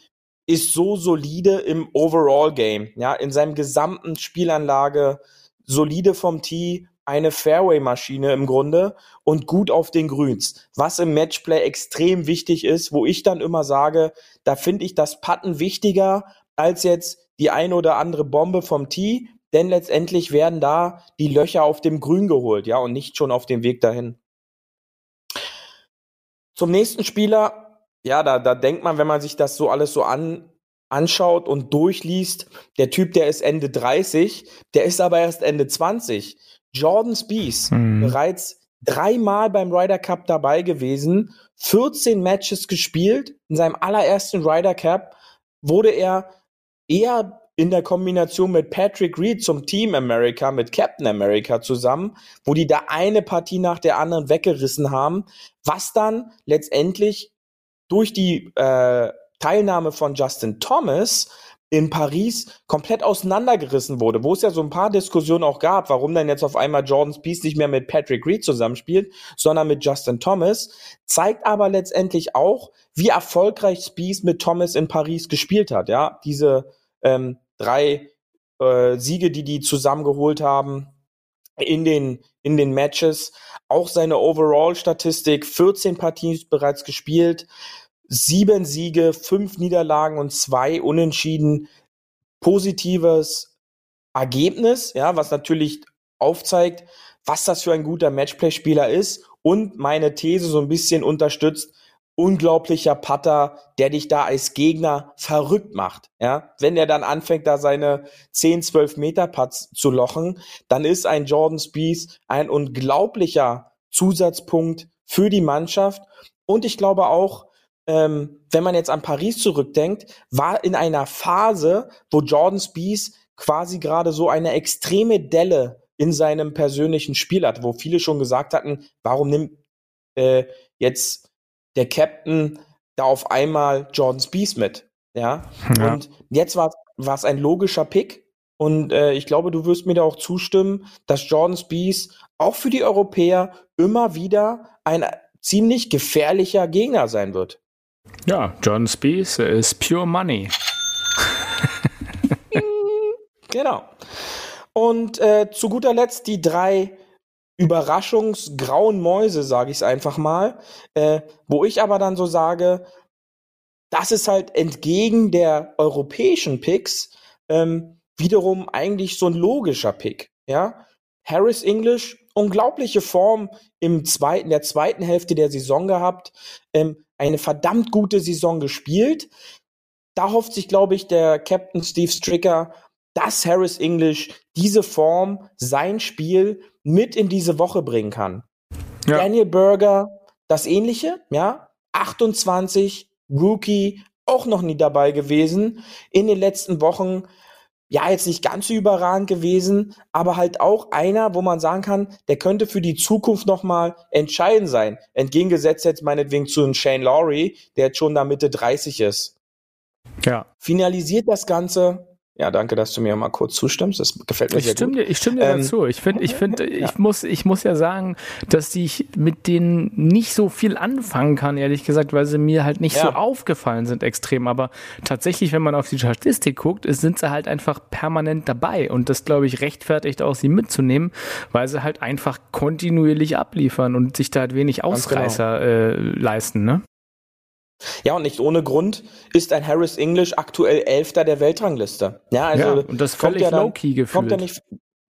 S2: ist so solide im Overall Game, ja, in seinem gesamten Spielanlage, solide vom Tee, eine Fairway-Maschine im Grunde und gut auf den Grüns. Was im Matchplay extrem wichtig ist, wo ich dann immer sage, da finde ich das Putten wichtiger als jetzt die ein oder andere Bombe vom Tee, denn letztendlich werden da die Löcher auf dem Grün geholt, ja, und nicht schon auf dem Weg dahin. Zum nächsten Spieler, ja, da, da denkt man, wenn man sich das so alles so an, anschaut und durchliest, der Typ, der ist Ende 30, der ist aber erst Ende 20. Jordan Spieth, mhm. bereits dreimal beim Ryder Cup dabei gewesen, 14 Matches gespielt. In seinem allerersten Ryder Cup wurde er eher in der Kombination mit Patrick Reed zum Team America, mit Captain America zusammen, wo die da eine Partie nach der anderen weggerissen haben, was dann letztendlich durch die äh, Teilnahme von Justin Thomas in Paris komplett auseinandergerissen wurde, wo es ja so ein paar Diskussionen auch gab, warum dann jetzt auf einmal Jordan Spieth nicht mehr mit Patrick Reed zusammenspielt, sondern mit Justin Thomas, zeigt aber letztendlich auch, wie erfolgreich Spieth mit Thomas in Paris gespielt hat. Ja, diese ähm, drei äh, Siege, die die zusammengeholt haben in den in den Matches, auch seine Overall-Statistik, 14 Partien bereits gespielt, sieben Siege, fünf Niederlagen und zwei Unentschieden. Positives Ergebnis, ja, was natürlich aufzeigt, was das für ein guter Matchplay-Spieler ist und meine These so ein bisschen unterstützt, unglaublicher Putter, der dich da als Gegner verrückt macht. Ja, wenn er dann anfängt, da seine 10, 12 Meter Putts zu lochen, dann ist ein Jordan Spieth ein unglaublicher Zusatzpunkt für die Mannschaft. Und ich glaube auch, ähm, wenn man jetzt an Paris zurückdenkt, war in einer Phase, wo Jordan Spieth quasi gerade so eine extreme Delle in seinem persönlichen Spiel hat, wo viele schon gesagt hatten, warum nimmt äh, jetzt der Captain da auf einmal Jordan Spieth mit? Ja, ja. und jetzt war es ein logischer Pick und äh, ich glaube, du wirst mir da auch zustimmen, dass Jordan Spieth auch für die Europäer immer wieder ein ziemlich gefährlicher Gegner sein wird.
S1: Ja, John Spieth ist pure money.
S2: genau. Und äh, zu guter Letzt die drei Überraschungsgrauen Mäuse, sage ich es einfach mal, äh, wo ich aber dann so sage, das ist halt entgegen der europäischen Picks ähm, wiederum eigentlich so ein logischer Pick. Ja, Harris English, unglaubliche Form im zweiten, der zweiten Hälfte der Saison gehabt. Ähm, eine verdammt gute Saison gespielt. Da hofft sich, glaube ich, der Captain Steve Stricker, dass Harris English diese Form, sein Spiel mit in diese Woche bringen kann. Ja. Daniel Berger, das ähnliche, ja, 28, Rookie, auch noch nie dabei gewesen. In den letzten Wochen ja, jetzt nicht ganz so überragend gewesen, aber halt auch einer, wo man sagen kann, der könnte für die Zukunft nochmal entscheidend sein. Entgegengesetzt jetzt meinetwegen zu einem Shane Lowry, der jetzt schon da Mitte 30 ist. Ja. Finalisiert das Ganze ja, danke, dass du mir mal kurz zustimmst. Das gefällt mir
S1: ich
S2: sehr
S1: stimme
S2: gut.
S1: Dir, ich stimme dir ähm, dazu. Ich finde, ich finde, ja. ich muss, ich muss ja sagen, dass ich mit denen nicht so viel anfangen kann, ehrlich gesagt, weil sie mir halt nicht ja. so aufgefallen sind extrem. Aber tatsächlich, wenn man auf die Statistik guckt, sind sie halt einfach permanent dabei. Und das, glaube ich, rechtfertigt auch, sie mitzunehmen, weil sie halt einfach kontinuierlich abliefern und sich da halt wenig genau. Ausreißer genau. äh, leisten, ne?
S2: Ja, und nicht ohne Grund ist ein Harris English aktuell Elfter der Weltrangliste. Ja, also ja,
S1: und das völlig ja low-key gefühlt. Kommt ja nicht,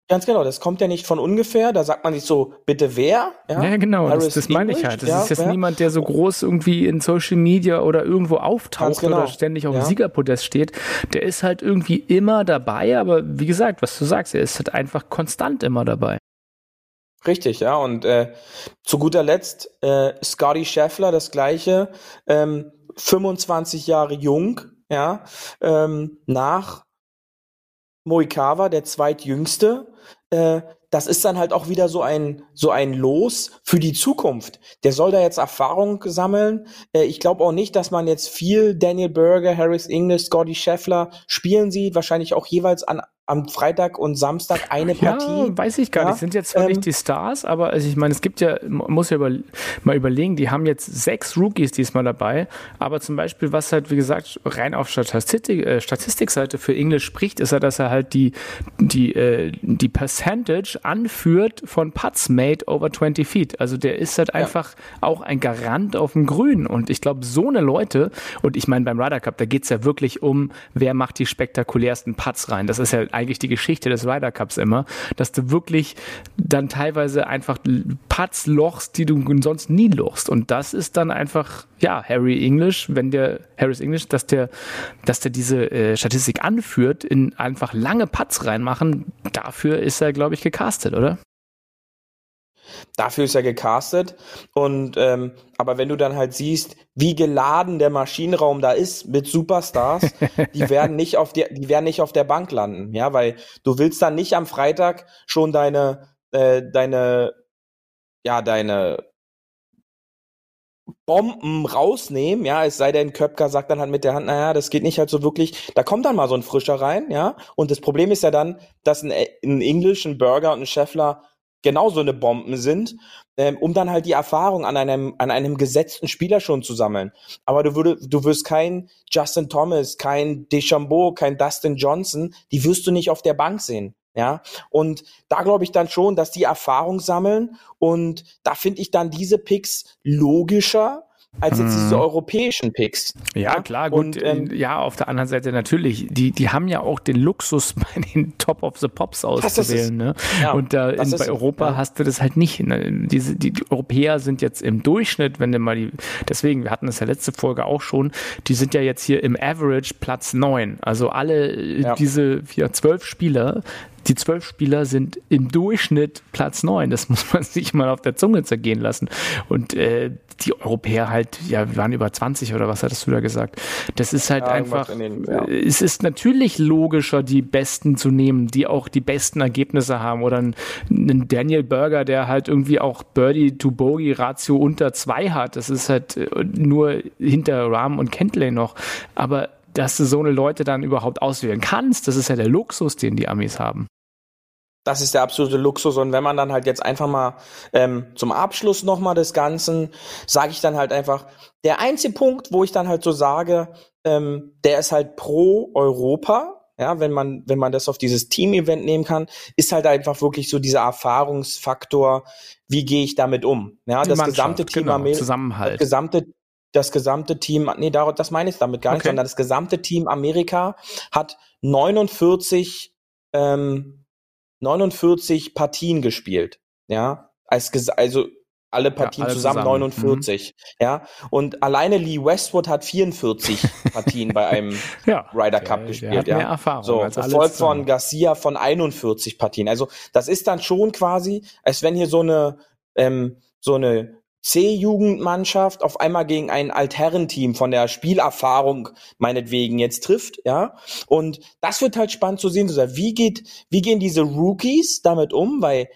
S2: ganz genau, das kommt ja nicht von ungefähr. Da sagt man sich so, bitte wer?
S1: Ja, ja genau, Harris das, das meine ich halt. Das ja, ist jetzt wer? niemand, der so groß irgendwie in Social Media oder irgendwo auftaucht genau. oder ständig auf dem Siegerpodest steht. Der ist halt irgendwie immer dabei, aber wie gesagt, was du sagst, er ist halt einfach konstant immer dabei.
S2: Richtig, ja. Und äh, zu guter Letzt äh, Scotty Scheffler, das gleiche, ähm, 25 Jahre jung, ja, ähm, nach Moikawa, der zweitjüngste. Äh, das ist dann halt auch wieder so ein so ein Los für die Zukunft. Der soll da jetzt Erfahrung sammeln. Äh, ich glaube auch nicht, dass man jetzt viel Daniel Berger, Harris English, Scotty Scheffler spielen sieht. Wahrscheinlich auch jeweils an am Freitag und Samstag eine Partie.
S1: Ja, weiß ich gar ja, nicht. Sind jetzt zwar ähm, nicht die Stars, aber also ich meine, es gibt ja, man muss ja über, mal überlegen, die haben jetzt sechs Rookies diesmal dabei, aber zum Beispiel, was halt, wie gesagt, rein auf Statistik, äh, Statistikseite für Englisch spricht, ist ja, dass er halt die, die, äh, die Percentage anführt von Putts made over 20 feet. Also der ist halt ja. einfach auch ein Garant auf dem Grün und ich glaube, so eine Leute, und ich meine, beim Ryder Cup, da geht's ja wirklich um, wer macht die spektakulärsten Putts rein. Das ist ja eigentlich die Geschichte des Ryder Cups immer, dass du wirklich dann teilweise einfach Putts lochst, die du sonst nie lochst. Und das ist dann einfach, ja, Harry English, wenn der, Harris English, dass der, dass der diese äh, Statistik anführt, in einfach lange Putts reinmachen, dafür ist er, glaube ich, gecastet, oder?
S2: Dafür ist er gecastet. Und ähm, aber wenn du dann halt siehst, wie geladen der Maschinenraum da ist mit Superstars, die werden nicht auf der, die werden nicht auf der Bank landen, ja, weil du willst dann nicht am Freitag schon deine, äh, deine, ja, deine Bomben rausnehmen, ja, es sei denn, Köpker sagt dann halt mit der Hand, naja, das geht nicht halt so wirklich, da kommt dann mal so ein Frischer rein, ja, und das Problem ist ja dann, dass ein, ein English, ein Burger und ein Scheffler genauso eine Bomben sind, ähm, um dann halt die Erfahrung an einem, an einem gesetzten Spieler schon zu sammeln. Aber du würde, du wirst kein Justin Thomas, kein Deschambeau, kein Dustin Johnson, die wirst du nicht auf der Bank sehen. Ja, und da glaube ich dann schon, dass die Erfahrung sammeln und da finde ich dann diese Picks logischer, als jetzt diese mhm. europäischen Picks.
S1: Ja, ja? klar, gut. Und, ähm, ja, auf der anderen Seite natürlich, die, die haben ja auch den Luxus, bei den Top of the Pops auszuwählen. Ne? Ja, und da in, bei Europa ja. hast du das halt nicht. Ne? Diese, die, die Europäer sind jetzt im Durchschnitt, wenn du mal die, deswegen, wir hatten das ja letzte Folge auch schon, die sind ja jetzt hier im Average Platz neun. Also alle ja. diese vier, zwölf Spieler die zwölf Spieler sind im Durchschnitt Platz neun. Das muss man sich mal auf der Zunge zergehen lassen. Und äh, die Europäer halt, ja, wir waren über 20 oder was hattest du da gesagt? Das ist halt ja, einfach, den, ja. es ist natürlich logischer, die Besten zu nehmen, die auch die besten Ergebnisse haben. Oder einen Daniel Berger, der halt irgendwie auch Birdie-to-Bogey-Ratio unter zwei hat. Das ist halt äh, nur hinter Rahm und Kentley noch. Aber dass du so eine Leute dann überhaupt auswählen kannst, das ist ja der Luxus, den die Amis haben.
S2: Das ist der absolute Luxus. Und wenn man dann halt jetzt einfach mal ähm, zum Abschluss nochmal des Ganzen, sage ich dann halt einfach, der einzige Punkt, wo ich dann halt so sage, ähm, der ist halt pro Europa, ja, wenn man, wenn man das auf dieses Team-Event nehmen kann, ist halt einfach wirklich so dieser Erfahrungsfaktor, wie gehe ich damit um? Ja, das gesamte Team
S1: genau, Zusammenhalt.
S2: Das gesamte, das gesamte Team, nee, das meine ich damit gar nicht, sondern das gesamte Team Amerika hat 49 ähm, 49 Partien gespielt, ja, als also alle Partien ja, alle zusammen, zusammen, 49, mhm. ja. Und alleine Lee Westwood hat 44 Partien bei einem ja, Ryder Cup der, gespielt, der ja. Mehr
S1: Erfahrung
S2: so, gefolgt von Garcia von 41 Partien. Also das ist dann schon quasi, als wenn hier so eine ähm, so eine C-Jugendmannschaft auf einmal gegen ein Altherrenteam von der Spielerfahrung meinetwegen jetzt trifft, ja. Und das wird halt spannend zu sehen, wie geht, wie gehen diese Rookies damit um, weil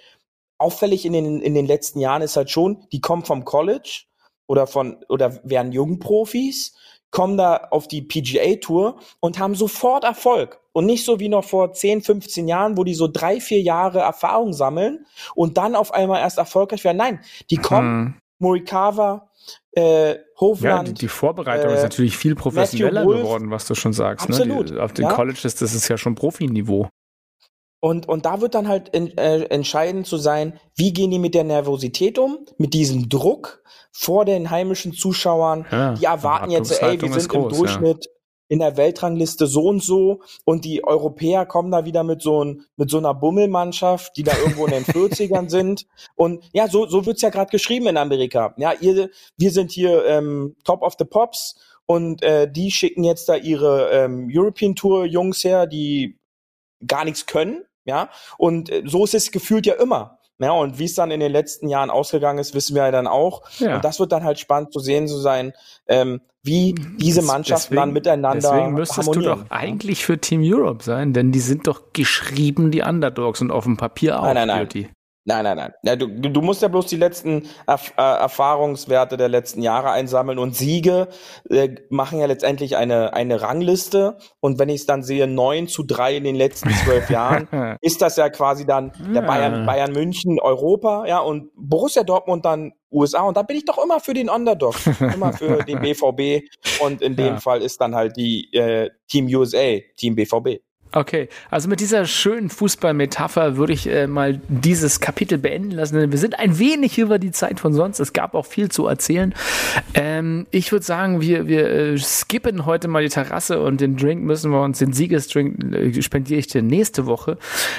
S2: auffällig in den, in den letzten Jahren ist halt schon, die kommen vom College oder von, oder werden Jungprofis, kommen da auf die PGA Tour und haben sofort Erfolg. Und nicht so wie noch vor 10, 15 Jahren, wo die so drei, vier Jahre Erfahrung sammeln und dann auf einmal erst erfolgreich werden. Nein, die kommen, hm. Morikawa, äh, Hofland.
S1: Ja, die, die Vorbereitung äh, ist natürlich viel professioneller geworden, was du schon sagst. Absolut. Ne? auf den ja. Colleges, das ist ja schon Profiniveau.
S2: Und, und da wird dann halt in, äh, entscheidend zu sein, wie gehen die mit der Nervosität um, mit diesem Druck vor den heimischen Zuschauern. Ja, die erwarten jetzt, ey, wir sind groß, im Durchschnitt in der Weltrangliste so und so und die Europäer kommen da wieder mit so, ein, mit so einer Bummelmannschaft, die da irgendwo in den 40ern sind. Und ja, so, so wird's ja gerade geschrieben in Amerika. Ja, ihr, wir sind hier ähm, Top of the Pops und äh, die schicken jetzt da ihre ähm, European Tour Jungs her, die gar nichts können. Ja, und äh, so ist es gefühlt ja immer. Ja, und wie es dann in den letzten Jahren ausgegangen ist, wissen wir ja dann auch. Ja. Und das wird dann halt spannend zu sehen zu sein, ähm, wie diese Mannschaften deswegen, dann miteinander
S1: Deswegen müsstest du doch eigentlich für Team Europe sein, denn die sind doch geschrieben die Underdogs und auf dem Papier auch.
S2: Nein, nein, nein. Nein, nein, nein. Ja, du, du musst ja bloß die letzten Erf äh, Erfahrungswerte der letzten Jahre einsammeln und Siege äh, machen ja letztendlich eine, eine Rangliste. Und wenn ich es dann sehe, neun zu drei in den letzten zwölf Jahren, ist das ja quasi dann der Bayern, Bayern München Europa, ja, und Borussia Dortmund dann USA. Und da bin ich doch immer für den Underdog, immer für den BVB. Und in dem ja. Fall ist dann halt die äh, Team USA, Team BVB.
S1: Okay, also mit dieser schönen Fußballmetapher würde ich äh, mal dieses Kapitel beenden lassen, denn wir sind ein wenig über die Zeit von sonst. Es gab auch viel zu erzählen. Ähm, ich würde sagen, wir, wir äh, skippen heute mal die Terrasse und den Drink müssen wir uns, den Siegesdrink äh, spendiere ich dir nächste Woche.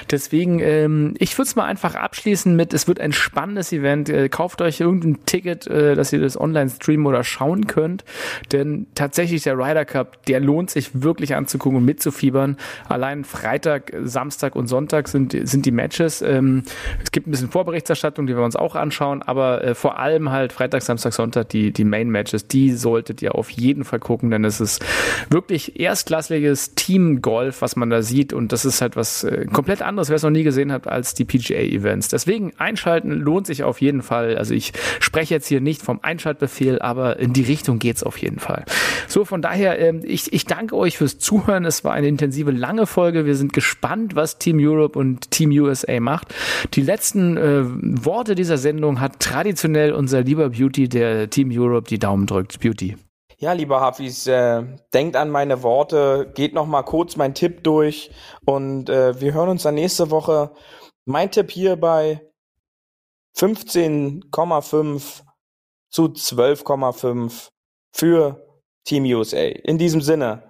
S1: Deswegen, ähm, ich würde es mal einfach abschließen mit, es wird ein spannendes Event. Äh, kauft euch irgendein Ticket, äh, dass ihr das online streamen oder schauen könnt, denn tatsächlich der Ryder Cup, der lohnt sich wirklich anzugucken und mitzufiebern allein Freitag, Samstag und Sonntag sind, sind die Matches. Ähm, es gibt ein bisschen Vorberichterstattung, die wir uns auch anschauen, aber äh, vor allem halt Freitag, Samstag, Sonntag die, die Main-Matches, die solltet ihr auf jeden Fall gucken, denn es ist wirklich erstklassiges Team-Golf, was man da sieht und das ist halt was äh, komplett anderes, wer es noch nie gesehen hat, als die PGA-Events. Deswegen einschalten lohnt sich auf jeden Fall. Also ich spreche jetzt hier nicht vom Einschaltbefehl, aber in die Richtung geht's auf jeden Fall. So, von daher, äh, ich, ich danke euch fürs Zuhören. Es war eine intensive, lange Folge. Wir sind gespannt, was Team Europe und Team USA macht. Die letzten äh, Worte dieser Sendung hat traditionell unser lieber Beauty, der Team Europe, die Daumen drückt. Beauty.
S2: Ja, lieber Hafis, äh, denkt an meine Worte, geht noch mal kurz mein Tipp durch und äh, wir hören uns dann nächste Woche. Mein Tipp hier bei 15,5 zu 12,5 für Team USA. In diesem Sinne,